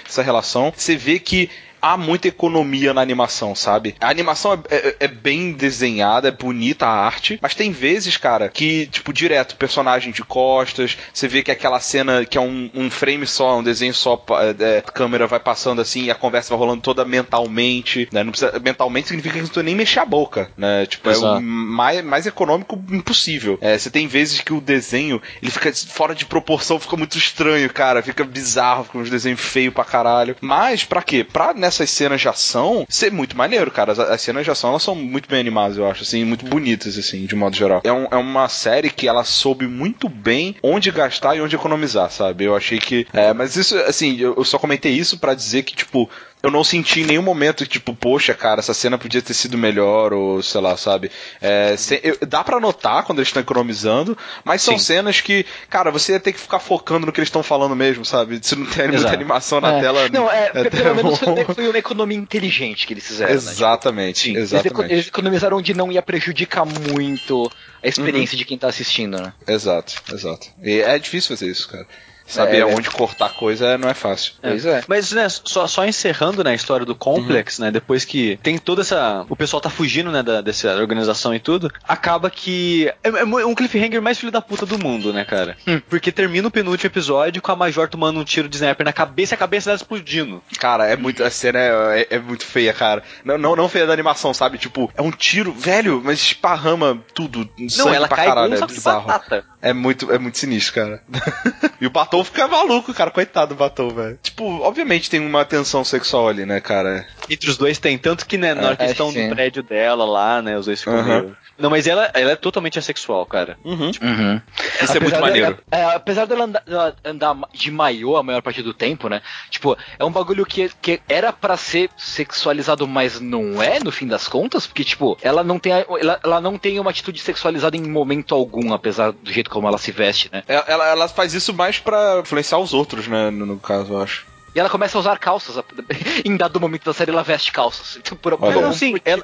essa relação, você vê que há muita economia na animação, sabe? A animação é, é- é bem desenhada, é bonita a arte, mas tem vezes, cara, que, tipo, direto, personagem de costas, você vê que aquela cena que é um, um frame só, um desenho só, é, a câmera vai passando assim e a conversa vai rolando toda mentalmente, né? Não precisa, mentalmente significa que não precisa nem mexer a boca, né? Tipo, é Exato. o mais, mais econômico impossível. É, você tem vezes que o desenho, ele fica fora de proporção, fica muito estranho, cara, fica bizarro, fica uns desenhos feios pra caralho. Mas, pra quê? Pra nessas cenas de ação ser muito maneiro, cara. As, as cenas de ação, elas são muito bem animadas, eu acho, assim, muito bonitas, assim, de modo geral. É, um- é uma série que ela soube muito bem onde gastar e onde economizar, sabe? Eu achei que. É, mas isso, assim, eu, eu só comentei isso pra dizer que, tipo, eu não senti em nenhum momento, tipo, poxa, cara, essa cena podia ter sido melhor, ou sei lá, sabe? É, se- eu- dá pra notar quando eles estão economizando, mas são Sim. cenas que, cara, você ia ter que ficar focando no que eles estão falando mesmo, sabe? Se não tem muita Exato. animação na É. tela. Não, é, até pelo menos bom. foi, foi uma economia inteligente que eles fizeram. né? Exatamente, Sim, eles, exatamente. eco- eles economizaram onde não ia prejudicar muito a experiência de quem tá assistindo, né? Exato, exato. E é difícil fazer isso, cara. Saber É. aonde cortar coisa não é fácil. Pois é. Mas, né, só, só encerrando, né, a história do Complex, né, depois que tem toda essa... O pessoal tá fugindo, né, da, dessa organização e tudo, acaba que... É, é um cliffhanger mais filho da puta do mundo, né, cara? Porque termina o penúltimo episódio com a Major tomando um tiro de sniper na cabeça e a cabeça dela explodindo. Cara, é muito. A cena é, é- é muito feia, cara. Não, não, não feia da animação, sabe? Tipo, é um tiro, velho, mas esparrama tudo. Não, ela pra cai caralho, é bizarro. batata. É muito, é muito sinistro, cara. e o Batom fica maluco, cara. Coitado do Batom, velho. Tipo, obviamente tem uma tensão sexual ali, né, cara? Entre os dois tem, tanto que, né, na hora que É, eles estão sim. no prédio dela lá, né, os dois ficam Aham. meio... Não, mas ela, ela é totalmente assexual, cara. Uhum. Uhum. Isso é muito Apesar maneiro. dela- é, apesar dela andar, dela andar de maiô a maior parte do tempo, né? Tipo, é um bagulho que, que era pra ser sexualizado, mas não é, no fim das contas, porque, tipo, ela não tem, ela, ela não tem uma atitude sexualizada em momento algum, apesar do jeito como ela se veste, né? Ela, ela- ela faz isso mais pra influenciar os outros, né? No, no caso, eu acho. E ela começa a usar calças. em dado momento da série, ela veste calças. Então, por, algum Não, sim, motivo. ela,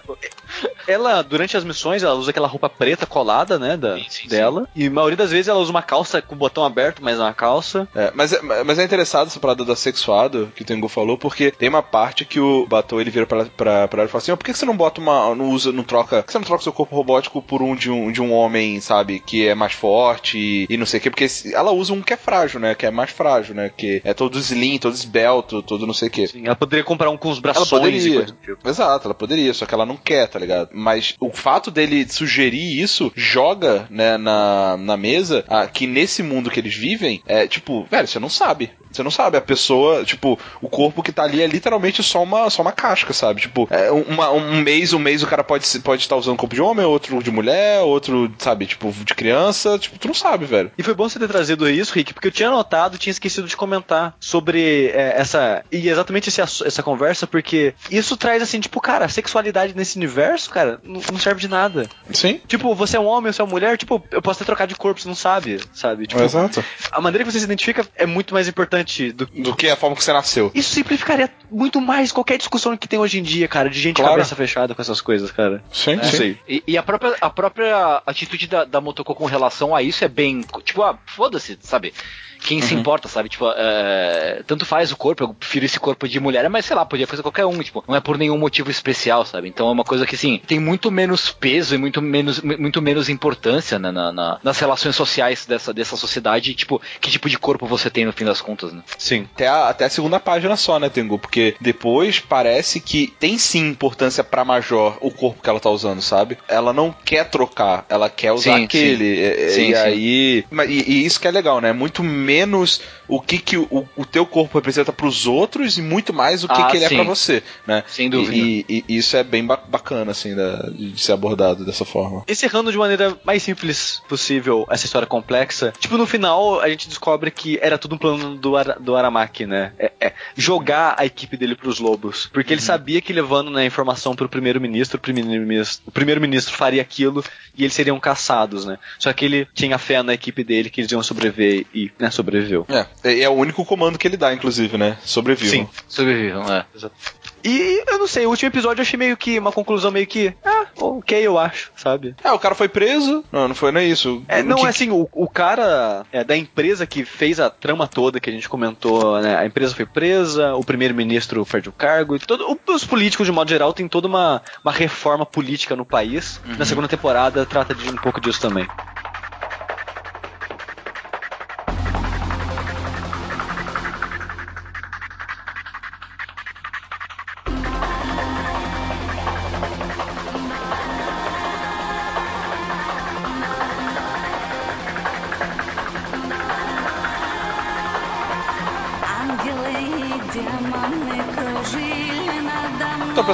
ela, durante as missões, ela usa aquela roupa preta colada, né, da, Sim, sim, dela. E a maioria das vezes ela usa uma calça com o botão aberto, mas uma calça. É, mas, é, mas é interessado essa parada da sexuado que o Tengu falou, porque tem uma parte que o Batou ele vira pra, pra, pra ela e fala assim: ó, por que você não bota uma. não usa, não troca. Por que você não troca seu corpo robótico por um de um, de um homem, sabe, que é mais forte e, e não sei o quê? Porque ela usa um que é frágil, né? Que é mais frágil, né? Que é todo slim, todo esbelto, todo não sei o quê. Sim, ela poderia comprar um com os Ela braços e poderia. tipo. Exato, ela poderia, só que ela não quer, tá ligado? Mas o fato dele sugerir isso joga, né, na, na mesa ah, que nesse mundo que eles vivem, é tipo, velho, você não sabe. Você não sabe, a pessoa, tipo, o corpo que tá ali é literalmente só uma, só uma casca, sabe? Tipo, é uma- um mês, um mês o cara pode estar pode estar usando corpo de homem, outro de mulher, outro, sabe, tipo, de criança, tipo, tu não sabe, velho. E foi bom você ter trazido isso, Rick, porque eu tinha notado, tinha esquecido de comentar sobre é, essa. E exatamente esse essa conversa, porque isso traz assim, tipo, cara, a sexualidade nesse universo, cara, não, não serve de nada. Sim. Tipo, você é um homem, você é uma mulher, tipo, eu posso ter trocado de corpo, você não sabe, sabe? Tipo, Exato. a maneira que você se identifica é muito mais importante do Do que a forma que você nasceu. Isso simplificaria muito mais qualquer discussão que tem hoje em dia, cara, de gente Claro. cabeça fechada com essas coisas, cara. Sim, Não sim. E, e a, própria, a própria atitude da, da Motoko com relação a isso é bem. Tipo, ah, foda-se, sabe? Quem se importa, sabe? Tipo, é, tanto faz o corpo, eu prefiro esse corpo de mulher, mas sei lá, podia fazer qualquer um, tipo, não é por nenhum motivo especial, sabe? Então é uma coisa que, assim, tem muito menos peso e muito menos, muito menos importância né, na, na- nas relações sociais dessa, dessa sociedade, tipo, que tipo de corpo você tem no fim das contas, né? Sim. Até a, até a segunda página só, né, Tengu? Porque depois parece que tem sim importância pra Major o corpo que ela tá usando, sabe? Ela não quer trocar, ela quer usar Sim, aquele. E, e- Sim, e sim. aí. E, e isso que é legal, né? Muito menos o que, que o, o teu corpo representa pros outros e muito mais o que, Ah, que ele sim. é pra você, né? Sem dúvida. E, e- e isso é bem ba- bacana, assim, da- de ser abordado dessa forma. Encerrando de maneira mais simples possível essa história complexa. Tipo, no final a gente descobre que era tudo um plano do, Ara, do Aramaki, né? É, é jogar a equipe dele pros lobos. Porque ele sabia que levando né, a informação pro primeiro-ministro, o primeiro-ministro o primeiro-ministro faria aquilo e eles seriam caçados, né? Só que ele tinha fé na equipe dele que eles iam sobreviver e né, sobreviveu. É, e é o único comando que ele dá, inclusive, né? Sobrevivam. Sim. Sobrevivam, é. E eu não sei, o último episódio eu achei meio que uma conclusão meio que, ah, ok, eu acho, sabe? É, o cara foi preso. Não, não foi nem isso. É, não, que- é assim, o, o cara é, da empresa que fez a trama toda que a gente comentou, né? A empresa foi presa, o primeiro-ministro perde o cargo, e todo, os políticos, de modo geral, tem toda uma, uma reforma política no país. Na segunda temporada trata de um pouco disso também.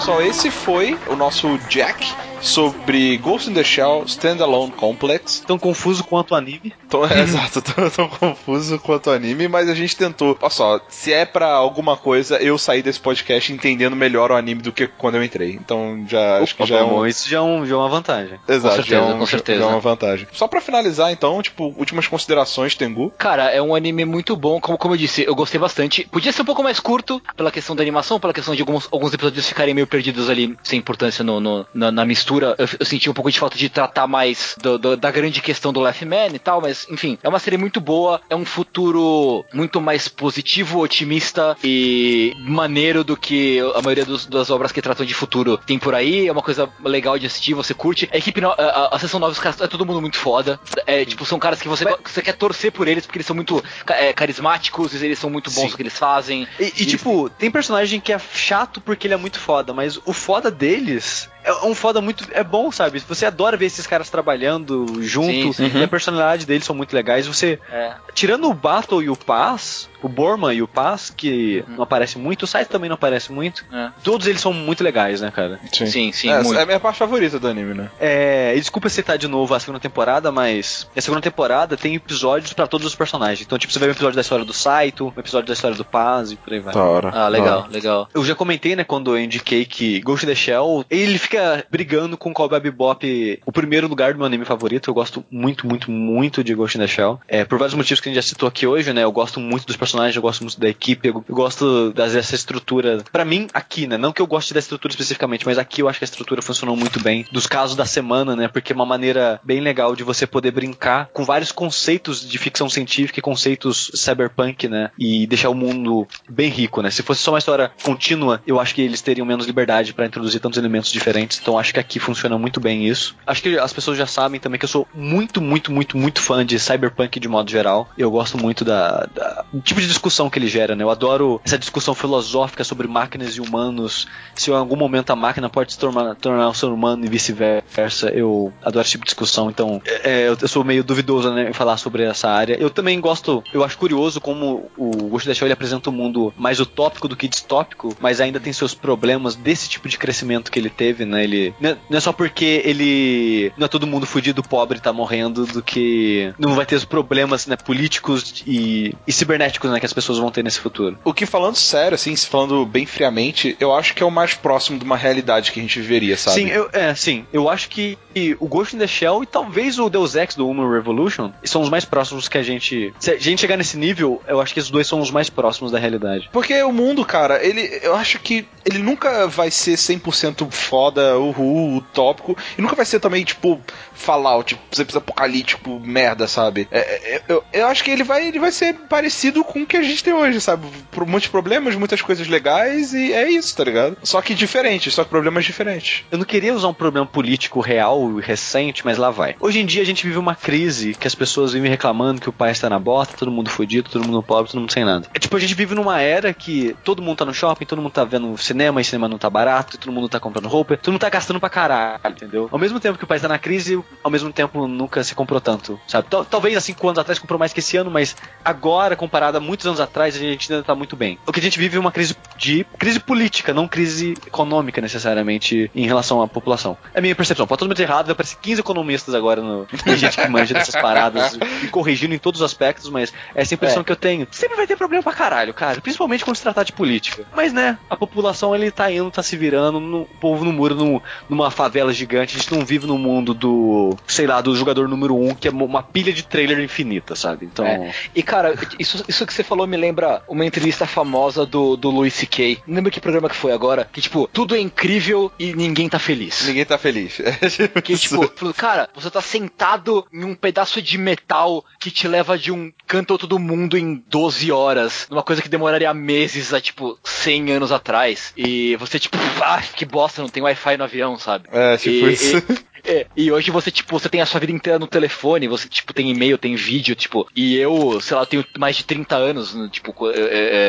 Pessoal, esse foi o nosso Jack sobre Ghost in the Shell Standalone Complex. Tão confuso quanto o anime. Tô, é, exato, tô, tô confuso quanto ao anime, mas a gente tentou. Olha só, se é pra alguma coisa, eu saí desse podcast entendendo melhor o anime do que quando eu entrei. Então, já acho que já é um. Bom, isso já é, um, já é uma vantagem. Exato, Com já é certeza, um- com certeza. já é uma vantagem. Só pra finalizar, então, tipo, últimas considerações, Tengu. Cara, é um anime muito bom, como, como eu disse, eu gostei bastante. Podia ser um pouco mais curto, pela questão da animação, pela questão de alguns, alguns episódios ficarem meio perdidos ali, sem importância no, no- na, na mistura. Eu, eu senti um pouco de falta de tratar mais do- do- da grande questão do Left Man e tal, mas enfim, é uma série muito boa, é um futuro muito mais positivo, otimista e maneiro do que a maioria dos- das obras que tratam de futuro tem por aí. É uma coisa legal de assistir, você curte. A equipe, no- a, a, a sessão nova, os caras, é todo mundo muito foda. É, tipo, são caras que você, você quer torcer por eles porque eles são muito é, carismáticos, eles são muito bons Sim. no que eles fazem. E, e, tipo, tem personagem que é chato porque ele é muito foda, mas o foda deles é um foda muito. É bom, sabe? Você adora ver esses caras trabalhando junto. Sim, E a personalidade deles são muito legais. Você. É. Tirando o Battle e o Paz, o Borman e o Paz, que não aparece muito, o Saito também não aparece muito. É. Todos eles são muito legais, né, cara? Sim, sim, é, muito. é a minha parte favorita do anime, né? É, e desculpa citar de novo a segunda temporada, mas a segunda temporada tem episódios pra todos os personagens. Então, tipo, você vê um episódio da história do Saito, um episódio da história do Paz e por aí vai. Da hora. Ah, legal, legal. Eu já comentei, né, quando eu indiquei que Ghost in the Shell, ele fica brigando com Cowboy Bebop, o primeiro lugar do meu anime favorito. Eu gosto muito, muito, muito de Ghost in the Shell. É, por vários motivos que a gente já citou aqui hoje, né, eu gosto muito dos personagens, eu gosto muito da equipe, eu, eu gosto dessa estrutura. Pra mim, aqui, né, não que eu goste da estrutura especificamente, mas aqui eu acho que a estrutura funcionou muito bem. Dos casos da semana, né, porque é uma maneira bem legal de você poder brincar com vários conceitos de ficção científica e conceitos cyberpunk, né, e deixar o mundo bem rico, né. Se fosse só uma história contínua, eu acho que eles teriam menos liberdade pra introduzir tantos elementos diferentes. Então acho que aqui funciona muito bem isso. Acho que as pessoas já sabem também que eu sou muito, muito, muito, muito fã de cyberpunk de modo geral. Eu gosto muito da, da- do tipo de discussão que ele gera, né? Eu adoro essa discussão filosófica sobre máquinas e humanos. Se em algum momento a máquina pode se tornar, tornar um ser humano e vice-versa. Eu adoro esse tipo de discussão. Então é, eu, sou meio duvidoso né, em falar sobre essa área. Eu também gosto, eu acho curioso como o Ghost in the Shell apresenta um mundo mais utópico do que distópico, mas ainda tem seus problemas desse tipo de crescimento que ele teve, né? Ele não é- não é só porque ele não é todo mundo fudido, pobre, tá morrendo, do que não vai ter os problemas né, políticos e, e cibernéticos né, que as pessoas vão ter nesse futuro. O que falando sério, assim, se falando bem friamente, eu acho que é o mais próximo de uma realidade que a gente viveria, sabe? Sim, eu, é, sim. Eu acho que o Ghost in the Shell e talvez o Deus Ex do Human Revolution são os mais próximos que a gente. Se a gente chegar nesse nível, eu acho que esses dois são os mais próximos da realidade. Porque o mundo, cara, ele, eu acho que ele nunca vai ser 100% foda, uhul, utópico, e nunca vai ser também, tipo, Fallout, tipo, apocalíptico, merda, sabe? É, é, eu, eu acho que ele vai, ele vai ser parecido com o que a gente tem hoje, sabe? Por muitos problemas, muitas coisas legais, e é isso, tá ligado? Só que diferente, só que problemas diferentes. Eu não queria usar um problema político real e recente, mas lá vai. Hoje em dia a gente vive uma crise que as pessoas vivem reclamando que o país tá na bota, todo mundo fudido, todo mundo pobre, todo mundo sem nada. É tipo, a gente vive numa era que todo mundo tá no shopping, todo mundo tá vendo cinema e cinema não tá barato, todo mundo tá comprando roupa, todo mundo tá gastando pra caralho, entendeu? Ao mesmo tempo que o país tá na crise, ao mesmo tempo nunca se comprou tanto, sabe? Tal- Talvez há cinco anos atrás comprou mais que esse ano, mas agora, comparado a muitos anos atrás, a gente ainda tá muito bem. O que a gente vive é uma crise de crise política, não crise econômica necessariamente em relação à população. É a minha percepção. Pode totalmente errado, vai aparecer 15 economistas agora no. Tem gente que manja dessas paradas e corrigindo em todos os aspectos, mas essa é a impressão que eu tenho. Sempre vai ter problema pra caralho, cara. Principalmente quando se tratar de política. Mas né, a população ele tá indo, tá se virando, no- o povo não mura num- numa favela gigante, a gente não vive no mundo do, sei lá, do jogador número um, que é uma pilha de trailer infinita, sabe? Então. É. E cara, isso, isso que você falou me lembra uma entrevista famosa do, do Louis C.K. Não lembro que programa que foi agora, que tipo, tudo é incrível e ninguém tá feliz. Ninguém tá feliz. Que tipo, falou, cara, você tá sentado em um pedaço de metal que te leva de um canto ao outro do mundo em 12 horas, numa coisa que demoraria meses há tipo 100 anos atrás. E você tipo, ah, que bosta, não tem Wi-Fi no avião, sabe? É, tipo E- isso. e- é, e hoje você, tipo, você tem a sua vida inteira no telefone, você, tipo, tem e-mail, tem vídeo, tipo, e eu, sei lá, tenho mais de 30 anos, né, tipo, co- é,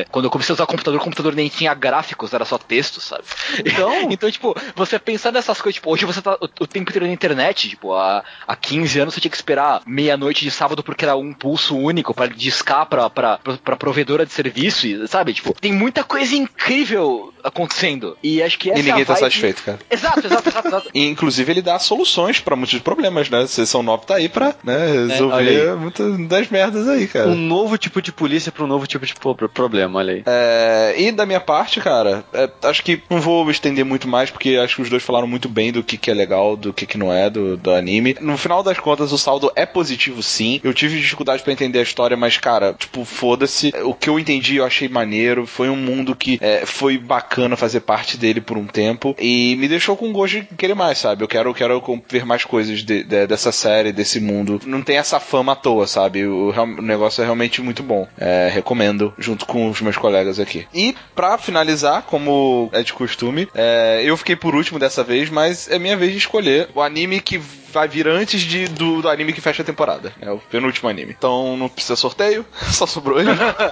é, quando eu comecei a usar o computador, o computador nem tinha gráficos, era só texto, sabe? Então- então tipo, você pensar nessas coisas, tipo, hoje você tá o, o tempo inteiro na internet, tipo, há, há 15 anos você tinha que esperar meia-noite de sábado porque era um pulso único pra discar pra, pra, pra, pra provedora de serviço, e, sabe? Tipo, tem muita coisa incrível acontecendo. E acho que essa E ninguém é a tá vibe- satisfeito, cara. Exato, exato, exato, exato. E, inclusive, ele dá soluções pra muitos problemas, né? Sessão 9 tá aí pra né, resolver muitas das merdas aí, cara. Um novo tipo de polícia pra um novo tipo de problema, olha aí. É, e da minha parte, cara, é, acho que não vou estender muito mais, porque acho que os dois falaram muito bem do que, que é legal, do que, que não é do, do anime. No final das contas, o saldo é positivo sim. Eu tive dificuldade pra entender a história, mas, cara, tipo, foda-se. O que eu entendi, eu achei maneiro. Foi um mundo que é, foi bacana fazer parte dele por um tempo. E me deixou com gosto de querer mais, sabe? Eu quero, quero ver mais coisas de- de- dessa série, desse mundo. Não tem essa fama à toa, sabe? O, o negócio é realmente muito bom. É, recomendo, junto com os meus colegas aqui. E, pra finalizar, como é de costume, é, eu fiquei por último dessa vez, mas é minha vez de escolher o anime que vai vir antes de, do, do anime que fecha a temporada. É o penúltimo anime. Então não precisa sorteio, só sobrou ele.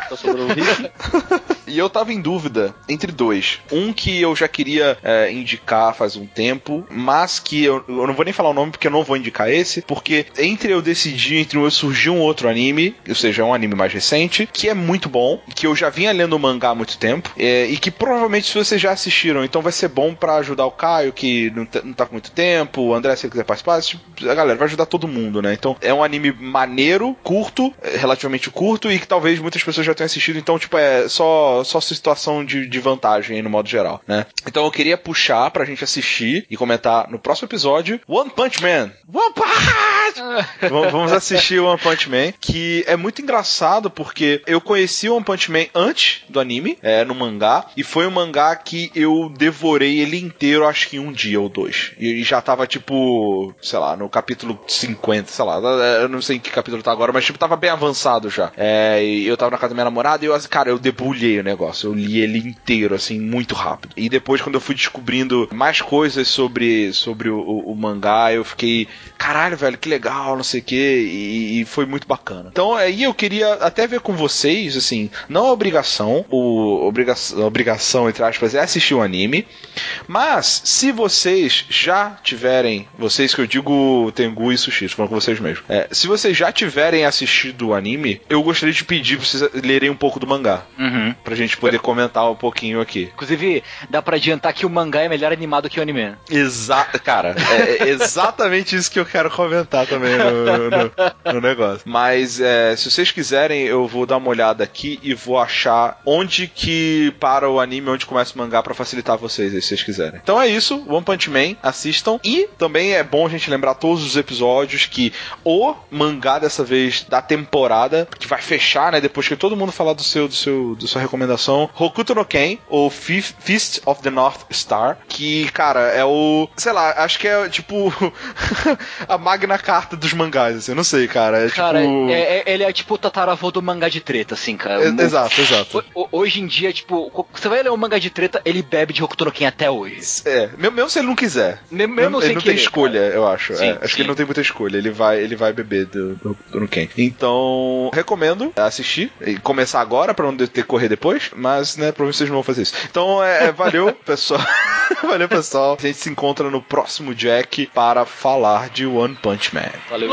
Só sobrou o Rick. E eu tava em dúvida entre dois. Um que eu já queria é, indicar faz um tempo, mas que eu, eu não vou nem falar o nome porque eu não vou indicar esse, porque entre eu decidir, entre eu surgiu um outro anime, ou seja, um anime mais recente, que é muito bom, que eu já vinha lendo o mangá há muito tempo, é, e que provavelmente vocês já assistiram, então vai ser bom pra ajudar o Caio, que não, tá- não tá com muito tempo, o André, se ele quiser participar, tipo, a galera vai ajudar todo mundo, né? Então é um anime maneiro, curto, é, relativamente curto, e que talvez muitas pessoas já tenham assistido, então, tipo, é só, só situação de, de vantagem aí no modo geral, né? Então eu queria puxar pra gente assistir e comentar no próximo episódio One Punch Man. One Punch! Vamos vamos assistir One Punch Man, que é muito engraçado porque eu conheci One Punch Man antes do anime, é, no mangá, e foi um mangá que eu devorei ele inteiro, acho que em um dia ou dois. E já tava, tipo, sei lá, no capítulo 50, sei lá, eu não sei em que capítulo tá agora, mas, tipo, tava bem avançado já. É, e eu tava na casa da minha namorada e eu, assim, cara, eu debulhei o negócio, eu li ele inteiro, assim, muito rápido. E depois, quando eu fui descobrindo mais coisas sobre, sobre o, o- o mangá, eu fiquei, caralho, velho, que legal, não sei o que, e, e foi muito bacana. Então, aí eu queria até ver com vocês, assim, não a obrigação, o obrigação, obrigação entre aspas, é assistir o anime, mas se vocês já tiverem, vocês que eu digo Tengu e Sushi, falando com vocês mesmo, é, se vocês já tiverem assistido o anime, eu gostaria de pedir pra vocês lerem um pouco do mangá, Uhum. pra gente poder comentar um pouquinho aqui. Inclusive, dá pra adiantar que o mangá é melhor animado que o anime. Exato, cara, é é exatamente isso que eu quero comentar também no, no- no negócio. Mas é, se vocês quiserem, eu vou dar uma olhada aqui e vou achar onde que para o anime, onde começa o mangá pra facilitar vocês, se vocês quiserem. Então é isso, One Punch Man, assistam. E também é bom a gente lembrar todos os episódios que o mangá dessa vez da temporada, que vai fechar, né, depois que todo mundo falar do seu, do seu, da sua recomendação, Hokuto no Ken, ou Fist of the North Star, que, cara, é o, sei lá, acho que é tipo a magna carta dos mangás, assim, eu não sei, cara, é Cara, tipo... é- é- ele é tipo o tataravô do mangá de treta, assim, cara. É- O- exato, exato. ho- Hoje em dia, tipo, você vai ler um mangá de treta, ele bebe de Hokuto no Ken até hoje. É, mesmo, mesmo se ele não quiser. Mesmo, mesmo ele não querer, tem escolha, eu acho. Sim, É, acho sim. que ele não tem muita escolha. Ele vai, ele vai beber do, do, do Ken. Então, recomendo assistir e começar agora pra não ter que correr depois. Mas, né, provavelmente vocês não vão fazer isso. Então, é, é, valeu, pessoal. valeu, pessoal. A gente se encontra no próximo Jack para falar de One Punch Man. Valeu.